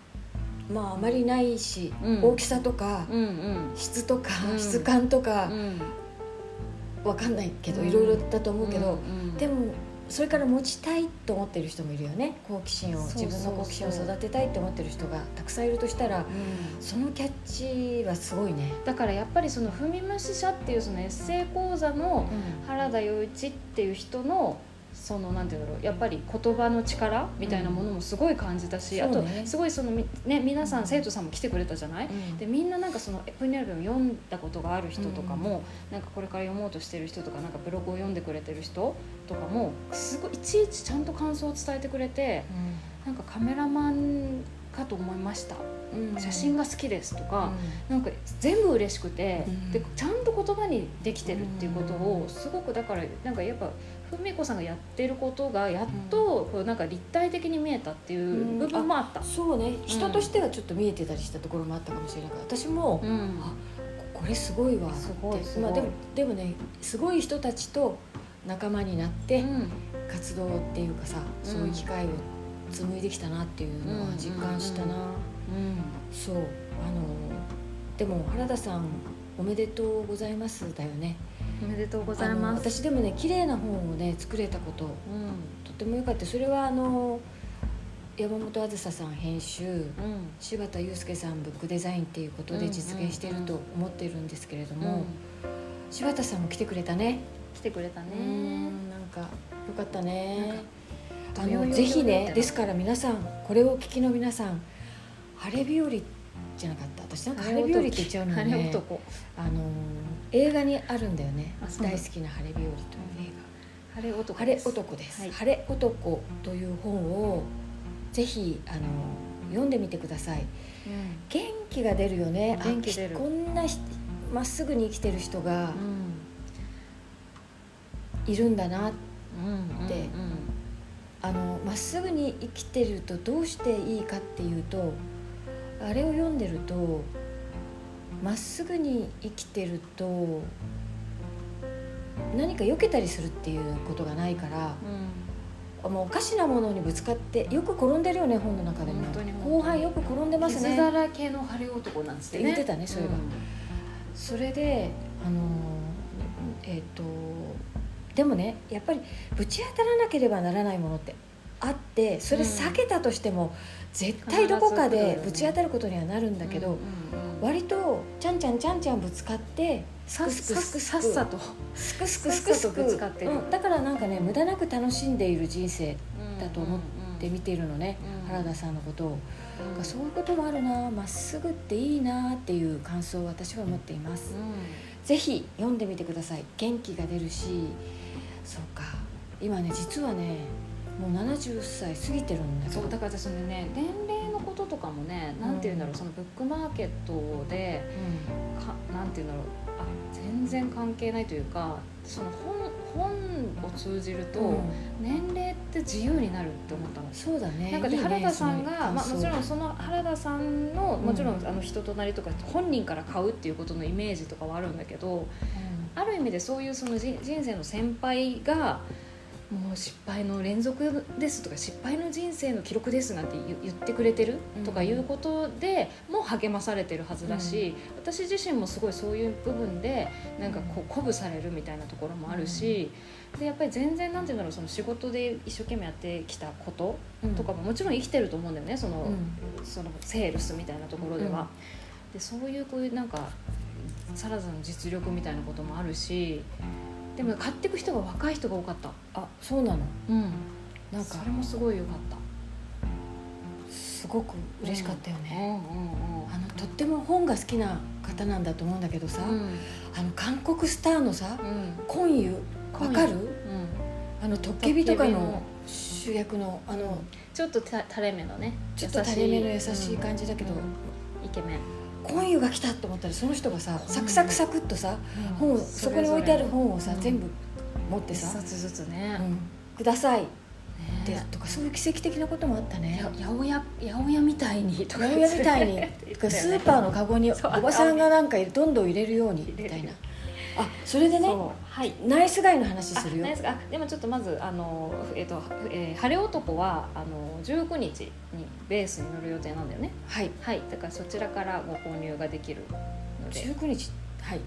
まああまりないし、うん。大きさとか、うんうん。質とか、うん。質感とかう、んわかんないけど、うん。いろいろだと思うけど、でもそれから持ちたいと思ってる人もいるよね好奇心を自分の好奇心を育てたいと思ってる人がたくさんいるとしたらうん。そのキャッチはすごいね。だからやっぱりその「踏み虫者」っていうそのエッセイ講座の原田洋一っていう人のそのなんていうんだろうやっぱり言葉の力みたいなものもすごい感じたし、あとうんそうね。すごいそのみね皆さん生徒さんも来てくれたじゃない、うん。でみんななんかそのエプニアルバム読んだことがある人とかも、なんかこれから読もうとしてる人とかなんかブログを読んでくれてる人とかもすごいいちいちちゃんと感想を伝えてくれてなんかカメラマンかと思いました。うん。写真が好きですとか、なんか全部嬉しくて、うん。でちゃんと言葉にできてるっていうことをすごくだからなんかやっぱ文子さんがやってることがやっとこうなんか立体的に見えたっていう部分もあった。そうね。人としてはちょっと見えてたりしたところもあったかもしれない。から私も、うん。あこれすごいわすごいまあ、でもでもねすごい人たちと仲間になってうん。活動っていうかさ、うんそういう機会を紡いできたなっていうのは実感したな、うん。そう。あのでも原田さんおめでとうございますだよねおめでとうございます。私でもね綺麗な本をね作れたことうん。とてもよかった。それはあの山本あずささん編集うん。柴田祐介さんブックデザインっていうことで実現していると思っているんですけれども、うん。柴田さんも来てくれたね。来てくれたね。うんなんかよかったね。かあのぜひねですから皆さんこれをお聞きの皆さん晴れ日和じゃなかった。私なんか晴れ日和って言っちゃうの晴れね男。あの映画にあるんだよね。大好きな晴れ日和という映画。晴れ男晴れ男です、はい。晴れ男という本をぜひあの読んでみてください。うん。元気が出るよね。あ元気こんなひまっすぐに生きてる人がいるんだなうんうんでうん。あのまっすぐに生きてるとどうしていいかっていうとあれを読んでるとまっすぐに生きてると何か避けたりするっていうことがないからうん。もうおかしなものにぶつかってよく転んでるよね本の中でも。本当に後半よく転んでますね。傷だらけの晴れ男なんつってね言ってたねそういえば。ん。それであのえっ、とでもねやっぱりぶち当たらなければならないものってあってそれ避けたとしても、絶対どこかでぶち当たることにはなるんだけど、割とちゃんちゃんちゃんちゃんぶつかってさっさっさと。すくすくすくすく。ぶつかってる。うん。だからなんかね無駄なく楽しんでいる人生だと思っって見ているのね、うん原田さんのことを、うん。そういうこともあるなまっすぐっていいなっていう感想を私は持っています、ぜひ読んでみてください。元気が出るし。そうか。今ね実はねもう70歳過ぎてるんだけど。そうだから私そのね年齢のこととかもねなんて言うんだろう、そのブックマーケットでかなんて言うんだろうあ全然関係ないというかその本本を通じると、うん。年齢って自由になるって思ったの。そうだね。なんかで原田さんがまあ、もちろん感その原田さんのもちろんうん。あの人となりとか本人から買うっていうことのイメージとかはあるんだけどある意味でそういうその人人生の先輩がもう失敗の連続ですとか失敗の人生の記録ですなんて言言ってくれてるとかいうことでも励まされてるはずだし、私自身もすごいそういう部分でなんかこう鼓舞されるみたいなところもあるし、でやっぱり全然なんていうんだろうその仕事で一生懸命やってきたことうん。とかももちろん生きてると思うんだよねその,、うん。そのセールスみたいなところでは。でそういうこういうなんかサラダの実力みたいなこともあるしでも買っていく人が若い人が多かった。あそうなの？うん、なんか。それもすごい良かった。すごく嬉しかったよね、あのとっても本が好きな方なんだと思うんだけどさ、うん。あの韓国スターのさうん。コンユ？わかる？うん。あのトッケビとかの主役のあのちょっとた垂れ目のねちょっと垂れ目の優しい感じだけど、うん。イケメンコンユが来たと思ったらその人がさサクサクサクっとさ本をそこに置いてある本をさ、うん全部持って一さ冊ずつね「うん。ください」でねとかそういう奇跡的なこともあったね。や八百屋八百屋みたいにとか。八百屋みたいにスーパーのカゴにおばさんがなんかどんどん入れるようにみたいなあそれでねはい。ナイスガイの話するよ。あでもちょっとまずあの、えっとえー晴れ男はあの19日にベースに乗る予定なんだよね。はい。はい。だからそちらからご購入ができるので。19日はい。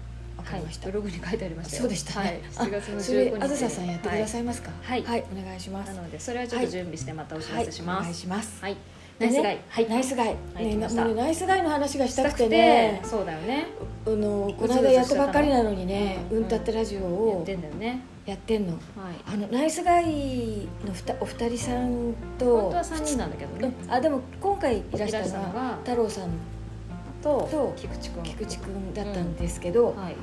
はいりました、ブログに書いてありましたよ。そうでしたね、はい、7月の19日。あずささんやってください、いますか？はい。お願いします。なのでそれはちょっと準備してまたお知らせします。はい。お願いします。はい、ナイスガイ。はい。ナイスガイ、はいねナイスガイの話がししたたくくててね。そうだよね。あのこの間やったばっかりなのにねうん。うんたってラジオやっをてんだよね。やってんの。はい。あのナイスガイのふたお二人さんと本当は3人なんだけどね。うん。あでも今回いらしたのは太郎さんとと菊池君菊池君だったんですけど、はい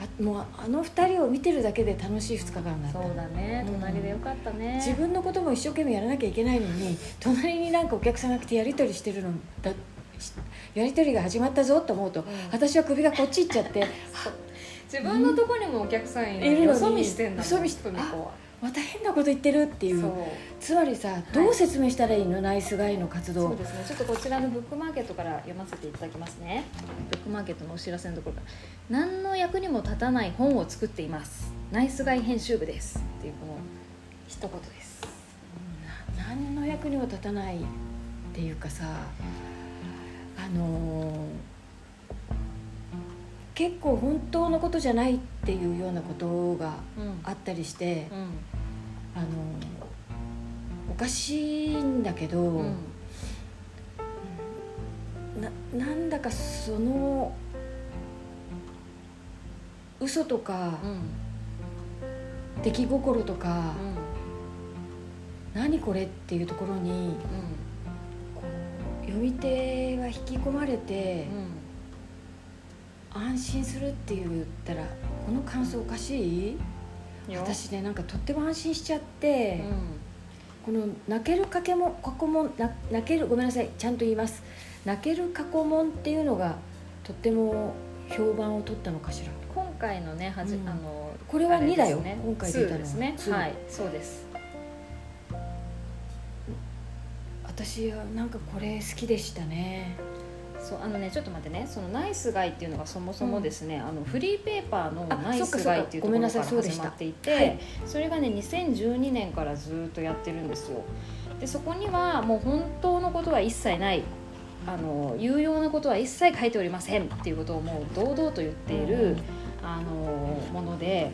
あもうあの二人を見てるだけで楽しい2日間だった。そうだね。うん。隣でよかったね。自分のことも一生懸命やらなきゃいけないのに隣になんかお客さんが来てやり取りしてるのだしやり取りが始まったぞと思うと、ん。私は首がこっち行っちゃって 自分のとこにもお客さんいいるのによそ見してんだよそ見して久美子はまた変なこと言ってるっていう。つまりさどう説明したらいいの、ナイスガイの活動。そうですね。ちょっとこちらのブックマーケットから読ませていただきますね。ブックマーケットのお知らせのところから。何の役にも立たない本を作っています。ナイスガイ編集部です。っていうこの一言です。な何の役にも立たないっていうかさあのー結構本当のことじゃないっていうようなことがうん。あったりして、うん。あのーおかしいんだけど、うん。ななんだかその嘘とかうん。出来心とか、うん。何これっていうところにこう読み手は引き込まれてうん安心するって言ったらこの感想おかしい？私ねなんかとっても安心しちゃってう、ん。この泣けるかけも過去問な泣けるごめんなさいちゃんと言います。泣ける過去問っていうのがとっても評判を取ったのかしら。今回のねはじ、うん。あのこれはあです2だよね。今回出たの。は2ですね。2はいそうです。私はなんかこれ好きでしたねそうあのねちょっと待ってね。そのナイスガイっていうのがそもそもですね、あのフリーペーパーのあナイスガイっていうところかそっかごめんなさから始まっていて、はい。それがね2012年からずっとやってるんですよ。でそこにはもう本当のことは一切ないあの有用なことは一切書いておりませんっていうことをもう堂々と言っている、あのもので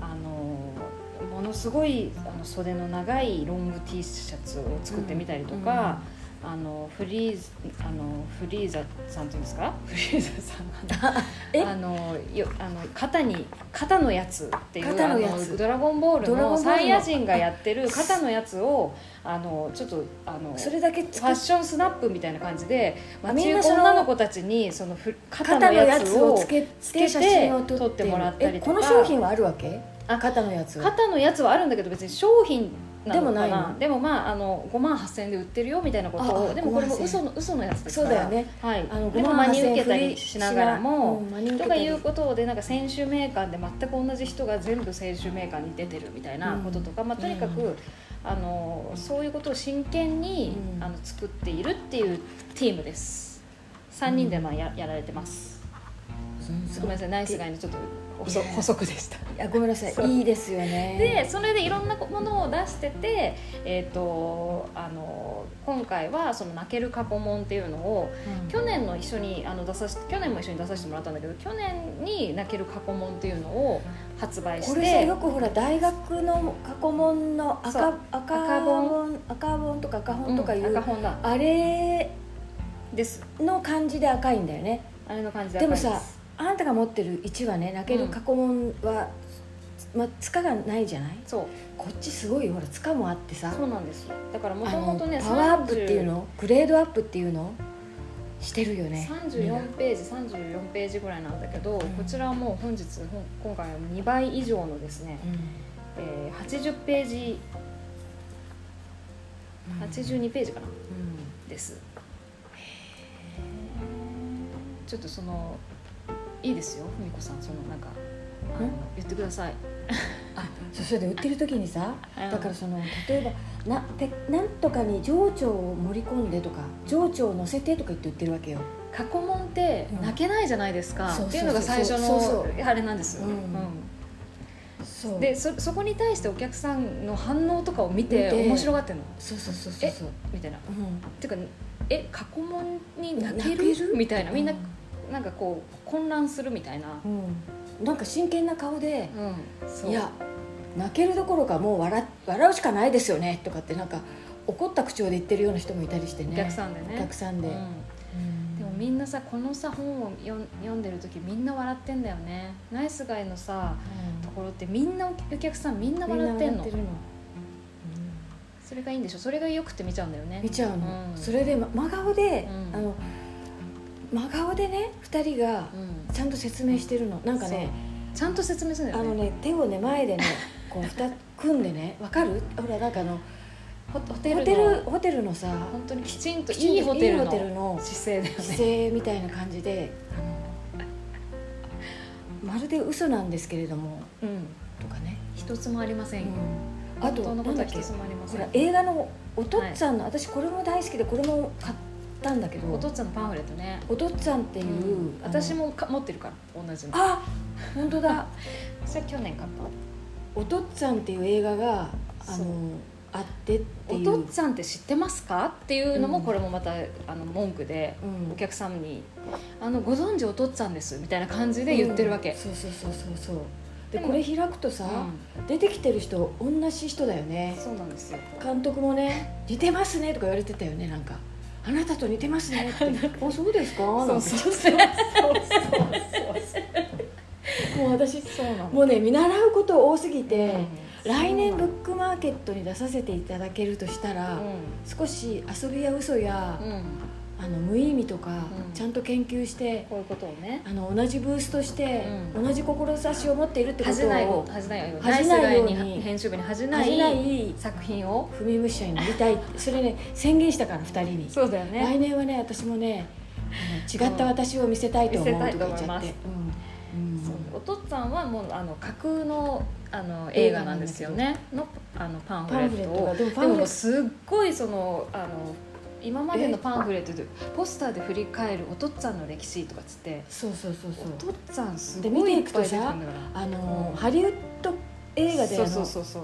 うあのものすごいあの袖の長いロング T シャツを作ってみたりとか、あのフリーズあのフリーザさんっていうんですか？フリーザさん え？あのよあの肩に肩のやつっていうあのドラゴンボールのの。サイヤ人がやってる肩のやつをあのちょっとあのんそれだけファッションスナップみたいな感じであ街行く女の子たちにそのふ肩肩のやつをつけて写真を撮ってもらったりとか。えこの商品はあるわけ？あ肩のやつ。は肩のやつはあるんだけど別に商品なのかな。でもないの。でもまああの5万8000円で売ってるよみたいなこと。をあでもこれも5万8000嘘の嘘のやつですから。そうだよね。はい。あのでも5万真に受けた8000りしながらも、うんとかいうことでなんか選手名鑑で全く同じ人が全部選手名鑑に出てるみたいなこととか、まあ、とにかく、うん。あのそういうことを真剣に、うん。あの作っているっていうチームです。3人でまあややられてます、うん。ごめんなさい。ナイスガイのちょっと補足でした。いやごめんなさい。いいですよね。でそれでいろんなものを出してて、えー、とあの今回はその泣ける過去問っていうのをうん。去年の一緒にあの出さし去年も一緒に出させてもらったんだけど去年に泣ける過去問っていうのを発売しこれよくほら大学の過去問の赤赤赤本本赤本とか赤本とかいう、うん赤本だ。あれですの感じで赤いんだよね。あれの感じででもさあんたが持ってる1はね泣ける過去問は、まあ、塚がないじゃない？そう。こっちすごいほら塚もあってさ。そうなんですよ。だからもともとねパワーアップっていうの？グレードアップっていうの？してるよね。34ページ34ページぐらいなんだけど、ん。こちらはもう本日今回は2倍以上のですね、うん。えー、80ページうん。82ページかな？うん。です。ちょっとそのいいですよふみこさんそのなんかあのん言ってください。あそうそれで売ってる時にさうん。だからその例えばなてなんとかに情緒を盛り込んでとか情緒を乗せてとか言って売ってるわけよ。過去問ってうん。泣けないじゃないですか、そうそうそう。っていうのが最初のあれなんですよ、うん。うそう。でそそこに対してお客さんの反応とかを見て面白がってるの？そうそうそうそうそう。みたいな。うん。ていうかえ？過去問に泣ける？みたいな。みんな、うなんかこう混乱するみたいな、うん、なんか真剣な顔でうん、いや泣けるどころかもう笑笑うしかないですよねとかってなんか怒った口調で言ってるような人もいたりしてね。お客さんでね。お客さんで、うん。でもみんなさこのさ本を読んでる時みんな笑ってんだよね。ナイスガイのさところってみんなお客さんみんな笑ってんの。それがいいんでしょ。それがよくて見ちゃうんだよね。見ちゃうの、うん。それでま真顔で、うん。あの真顔でね2人がうん。ちゃんと説明してるの。なんかねちゃんと説明するんだあのよねね手をね前でね こうふた組んでねわかる？ほらなんかあのホホテルの。ホテルホテルのさ本当にきちんといいホテルのいいホテルの姿勢だよ姿ね勢みたいな感じであのまるで嘘なんですけれどもうん。とかね、一つもありませんよ、あと本当のことなんだっけ？は一つもありません。ほら映画のおとっつぁんの、私これも大好きでこれも買ったんだけどお父っつぁんのパンフレットね、おとっつぁんっていう、うん。私もか持ってるから同じの。あ本当だ。それ去年買っおとっつぁんっていう映画があのあってってたおいう。父っつぁんって知ってますかっていうのもうん。これもまたあの文句でうん。お客さんに「あのご存知お父っつぁんです」みたいな感じで言ってるわけ、うんそうそうそうそうそう。でこれ開くとさ、出てきてる人同じ人だよね。そうなんですよ。監督もね「似てますね」とか言われてたよねなんか「あなたと似てますね」って「あそうですか?」なんてそう。そうもう私そう。なのもうね見習うこと多すぎて、うん。来年ブックマーケットに出させていただけるとしたら、う少し遊びや嘘や、あの無意味とか、うん。ちゃんと研究してこういうことをね。あの同じブースとして、うん。同じ志を持っているってことを恥じないよ恥じないように編集部に恥じないい。作品を。踏み武者になりたいそれね宣言したから2人に、そうだよね。来年はね私もね違った私を見せたいと思うとか言っちゃって、お父っつぁんはもうあの架空のあの映画なんですよ。ね。のあのパンフレットを。が。でもすっごいそのあの今までのパンフレットでポスターで振り返るお父っつぁんの歴史とかっつってそうそうそうそう。お父っつぁんすで見てごいいっぱいいくとさあの、うんハリウッド映画でそうそうそうそう。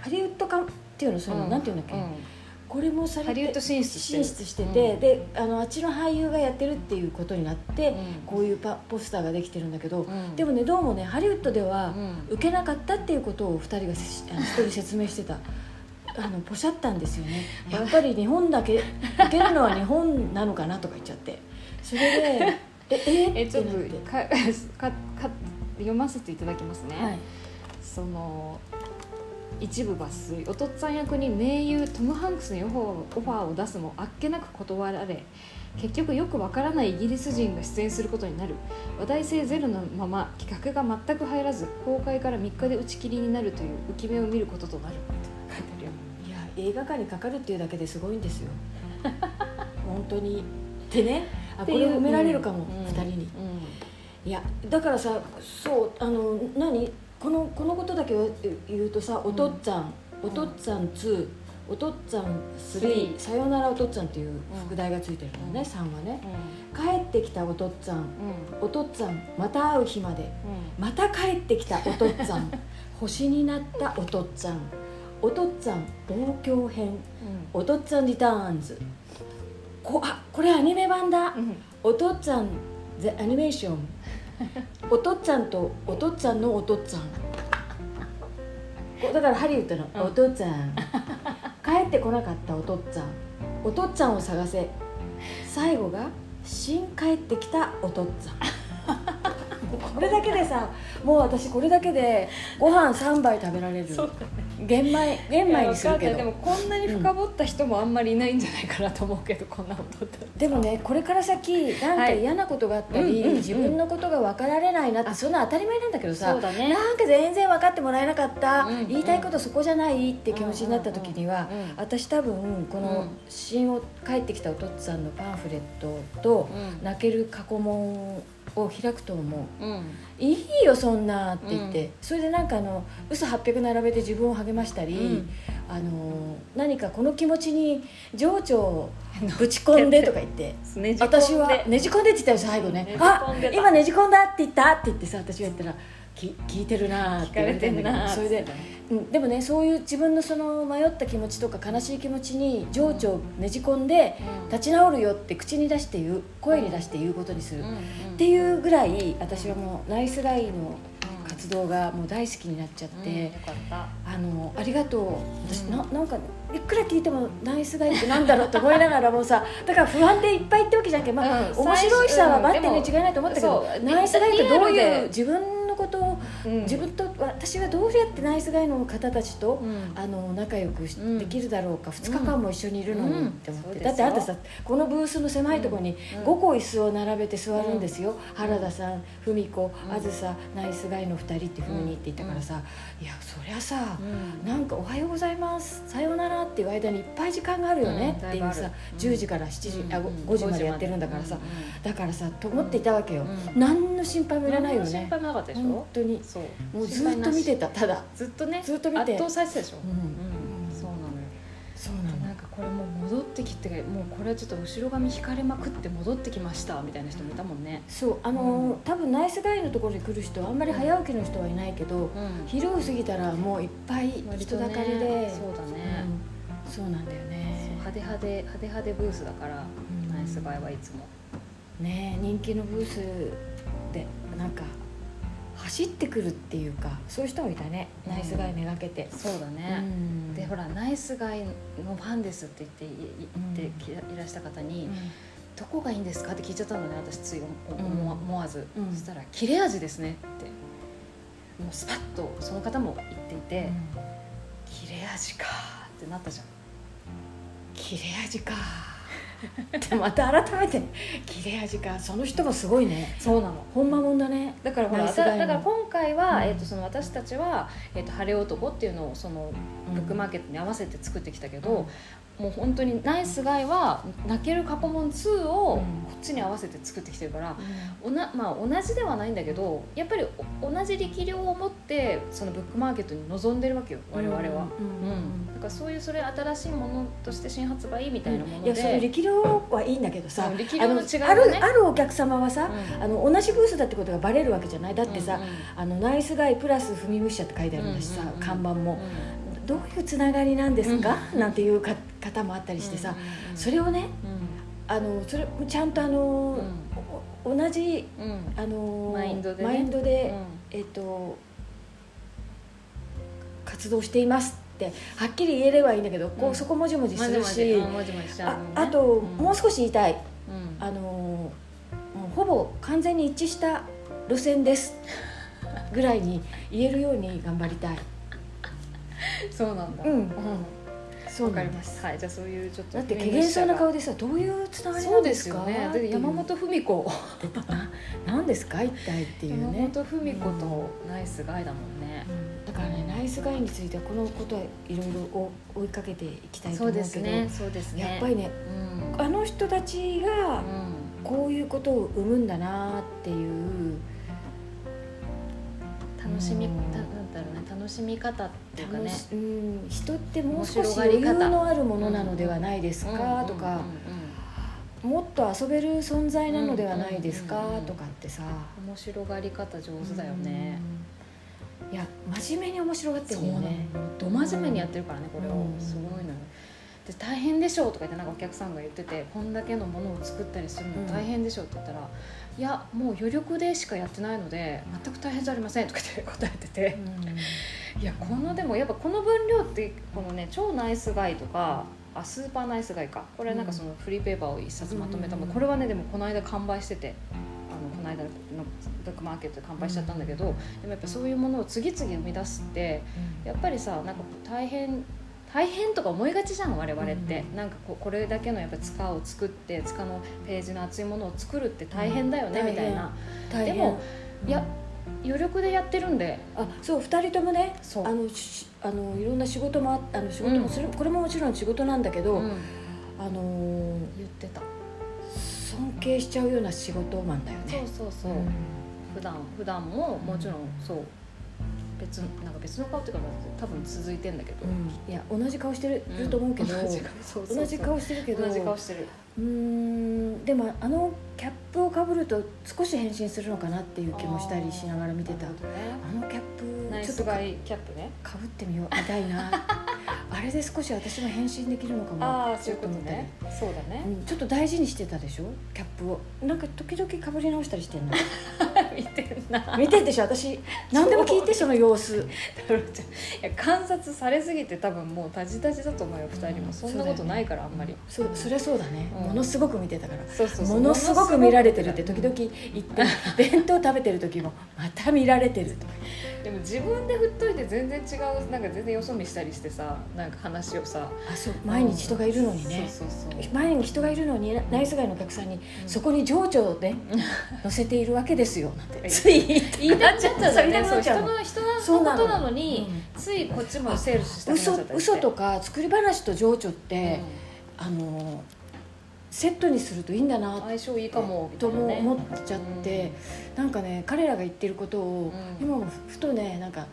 ハリウッド化っていうのそういうの、なんていうんだっけ、うこれもされてハリウッド進出してる。進出してであのあっちの俳優がやってるっていうことになって、うん。こういうパポスターができてるんだけど、うん。でもねどうもねハリウッドではうん。受けなかったっていうことを2人がせあの1人説明してたあのポシャったんですよね。やっぱり日本だけ受けるのは日本なのかなとか言っちゃって。それでえ え？えちょっとか かか読ませていただきますね、はい。その一部抜粋お父っつぁん役に名優トム・ハンクスにオファーを出すもあっけなく断られ結局よくわからないイギリス人が出演することになる。話題性ゼロのまま企画が全く入らず公開から3日で打ち切りになるという浮き目を見ることとなる映画館にかかるっていうだけですごいんですよ。本当に。でねあこれ褒められるかも、うん。2人に。うん。いやだからさそうあの何？このこのことだけを言うとさ「おとっつぁん」おとっつぁん2」「おとっつぁん3」「さよならおとっつぁん」っていう副題がついてるのね、うん。3はね。う帰ってきたおとっつぁんんうん。おとっつぁんまた会う日までまた帰ってきたおとっつぁん 星になったおとっつぁんおとっつぁん望郷編。おとっつぁんリターンズ。こあこれアニメ版だ。うん。おとっつぁん The Animation おとっつぁんとおとっつぁんのおとっつぁん。だからハリウッドのうん。おとっつぁん。帰ってこなかったおとっつぁん。おとっつぁんを探せ。最後が新帰ってきたおとっつぁん これだけでさもう私これだけでご飯3杯食べられる。玄米玄米にするけど。でもこんなに深掘った人もあんまりいないんじゃないかなと思うけど、こんなことでもねこれから先なんか嫌なことがあったり、はいうんうんうん。自分のことが分かられないなってそんな当たり前なんだけどさね。なんか全然分かってもらえなかった、うんうん。言いたいことそこじゃないって気持ちになった時には、うんうんうん私多分こうのん「新を帰ってきたおとっつぁん」のパンフレットと「うん。泣ける過去問」を開くと思う。うん。いいよそんなって言って、うん。それでなんかあの嘘800並べて自分を励ましたり、うん。あの何かこの気持ちに情緒をぶち込んでとか言って。私はねじ込んでって言ったよ最後ね。あ今ねじ込んだって言ったって言ってさ私が言ったらき聞いてるなーって言われたんだけれて。それで、うん、でもねそういう自分のその迷った気持ちとか悲しい気持ちに情緒をねじ込んでうん。立ち直るよって口に出して言う声に出して言うことにする、っていうぐらい私はもうナイスガイの活動がもう大好きになっちゃって、うんよかった。あのありがとう。私、うん。ななんかいくら聞いてもナイスガイってなんだろうと思いながらもうさ だから不安でいっぱいってわけじゃんけど、まあうん。面白いさは最初バッテンに違いないと思ったけど、ナイスガイってどういう自分の自分と私はどうやってナイスガイの方たちと、うん。あの仲良くできるだろうか、2日間も一緒にいるのにうんって思って、そうですよ。だってあんたさこのブースの狭いところにうん。5個椅子を並べて座るんですよ、原田さん文子うん。あずさナイスガイの2人っていうふうにって言ったからさ、いやそりゃさ、うん。なんか「おはようございますさようなら」っていう間にいっぱい時間があるよねうん。っていうさ、だいぶある。10時から7時、あうん。5時までやってるんだからさ、だからさと思っていたわけよ、うん。何の心配もいらないよね。心配もなかったでしょ？本当に。そう。もうずっと見てたた。だ。ずっとねずっと見て。圧倒されてたでしょ、うん。うん。そうなのよ。そうなの。なんかこれもう戻ってきてもうこれはちょっと後ろ髪引かれまくって戻ってきましたみたいな人もいたもんね。そうあのーうん。多分ナイスガイのところに来る人はあんまり早起きの人はいないけど、うん。昼を過ぎたらもういっぱい人だかりで、そうだね、うん。そうなんだよね。派手派手派手派手ブースだから、ん。ナイスガイはいつも。ね人気のブースでなんか走ってくるっていうかそういう人もいたね、うん。ナイスガイめがけて、そうだうね、ん。でほらナイスガイのファンですって言ってい言ってきいらした方に、うんどこがいいんですか？って聞いちゃったのね私つい思わず、うん。そしたら切れ味ですねって。もうスパッとその方も言っていて、切れ味かってなったじゃん切れ味かでまた改めて切れ味か。その人もすごいね。そうなの。ほんまもんだね。だからほらだだから今回は、うん。えー、とその私たちは「えー、と晴れ男」っていうのをそのうん。ブックマーケットに合わせて作ってきたけど、もう本当にナイスガイは「泣ける過去問2」をうん。こっちに合わせて作ってきてるから、おなまあ、同じではないんだけどやっぱりお同じ力量を持ってそのブックマーケットに臨んでるわけよ我々は。うんうんだからそういうそれ新しいものとして新発売みたいなもので、いやその力量はいいんだけどさうん力量の違いはね。あるあるお客様はさ、うん。あの同じブースだってことがバレるわけじゃない。だってさ、うんうん。あのナイスガイプラス踏みむしゃって書いてあるんだしさ、うんうんうん看板も、うんどういうつながりなんですか、うん。なんていうか方もあったりしてさ、うんうんうんそれをねあのそれちゃんとあの、お同じあのマインドでね。ンドでうん。えっと活動していますってはっきり言えればいいんだけど、こううん。そこもじもじするまじまじし、ああと、うん。もう少し言い。たいうん。あのほぼ完全に一致した路線です。ぐらいに言えるように頑張りたい そうなんだ。うん。そうわかなんでります。すはい。じゃあそういうちょっとだって怪げそうな顔でさどういうつながりなそうんでよですすかねで山本文子。な 何ですか？一体っていう山ね、本文子とナイスガイだもんね。うん。だからねナイスガイについてはこのことはいろいろ追追いかけていきたいとそう思うけど。ですね。そうですね。やっぱりねうん。あの人たちがうん。こういうことを生むんだなっていう。楽しみうんだろうね楽しみ方っていうかね。うん、人ってもう少面し余裕のあるものなのではないですうんかとか。もっと遊べる存在なのではないですかとかってさ。うん面白がり方上手だよね。うん。いや真面目に面白がってるよね。ど真面目にやってるからねこれを。うん。すごいのよ。で大変でしょうとか言ってなんかお客さんが言っててこんだけのものを作ったりするの大変でしょうって言ったら、いやもう余力でしかやってないので全く大変じゃありませんとか言って答えてて。うん。いやこのでもやっぱこの分量ってこのね超ナイスガイとかあスーパーナイスガイか。これはなんかそのフリーペーパーを一冊まとめたもの、うん。これはねでもこの間完売しててあのこの間のブックマーケットで完売しちゃったんだけど、でもやっぱそういうものを次々生み出すってやっぱりさなんか大変大変とか思いがちじゃん我々って、うんなんかここれだけのやっぱ塚を作って塚のページの厚いものを作るって大変だよね、うん。みたいな。でもうんいや余力でやってるんで。あそう2人ともねあのしあのいろんな仕事もああの仕事もする、これももちろん仕事なんだけど、うん。あのー言ってた。尊敬しちゃうような仕事マンだよそうね。そうそう、うん。普段普段ももちろんそう別なんか別の顔っていうか多分続いてんだけど、うん。いや同じ顔してる,、と思うけど同じ顔してるけど同じ顔してる。うーんでもあのキャップをかぶると少し変身するのかなっていう気もしたりしながら見てた。あのキャップちょっとキャップね。かぶってみよう。見たいな。あ れで少し私も変身できるのかも。ああそういうことね。そうだね、うん、ちょっと大事にしてたでしょ？キャップを。なんか時々かぶり直したりしてんの。見てんな。見てんでしょ？私何でも聞いてその様子。太郎ちゃん。いや観察されすぎて多分もうタジタジだと思うよ2人も、うん。そんなことないから、あんまり。そそりゃそうだね、うん。ものすごく見てたから。そうそうそう。ものすごく見られてるって時々言って弁当食べてる時もまた見られてるとかでも自分で振っといて全然違うなんか全然よそ見したりしてさなんか話をさ。あそう毎日人がいるのにね、そうそうそう。前に人がいるのにナイスガイのお客さんに、うん。そこに情緒で乗せているわけですよ。なんて。い つい言いたくなっちゃったそうね。そう人の人そうなののことなのについこっちもセールスしたくなっちゃ嘘ったり嘘とか作り話と情緒って、あのセットにするといいんだなうん相性いいかもとも思っちゃって、なんかね彼らが言ってることを、うん。今もふとねなんか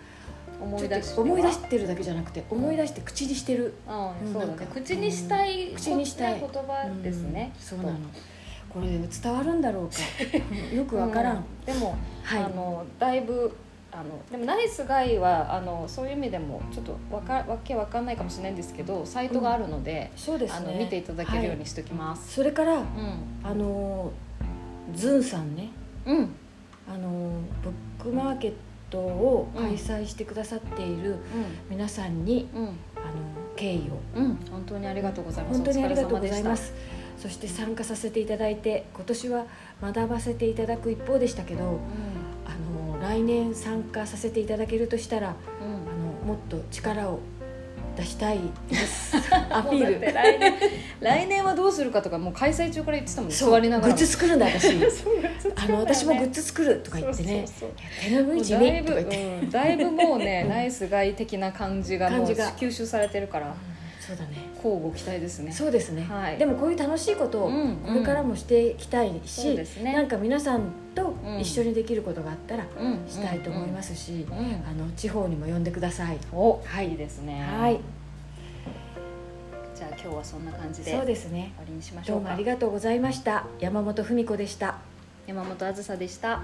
思い出して思い出してるだけじゃなくて思い出して口にしてる、うんそうだね。口にしたいうん。口にしたい。言葉ですねうん。そうなの。これ伝わるんだろうか。う んよくわからん、うでもはい。あのだいぶあのでもナイスガイはあのそういう意味でもちょっとわかわけわかんないかもしれないんですけどサイトがあるので、そうですね。あの見ていただけるようにはしておきます、それからうん。あのズンさんね。うん。あのブックマーケットを開催してくださっている皆さんに、うん。あの敬意を。うん。うん本当にありがとうございます。本当にありがとうございます。そして参加させていただいて今年は学ばせていただく一方でしたけどであの来年参加させていただけるとしたらうん。のもっと力を出したいです。アピール。来年来年はどうするかとかもう開催中から言ってたもんね。座りながらグッズ作るんだ私 あの私もグッズ作るとか言ってね。手ぬぐい地だいぶ、味とか言って、うん、だいぶもうね ナイスガイ的な感じがもう吸収されてるから。そうだね。交互期待ですね。そうですね、はい。でもこういう楽しいことをうん。これからもしていきたいし、そうですね。なんか皆さんとうん。一緒にできることがあったらうん。したいと思いますし、あの地方にも呼んでください。おはいいいですね。はい。じゃあ今日はそんな感じでそう終わですね。りにしましょうか。どうもありがとうございました。山本文子でした。山本あずさでした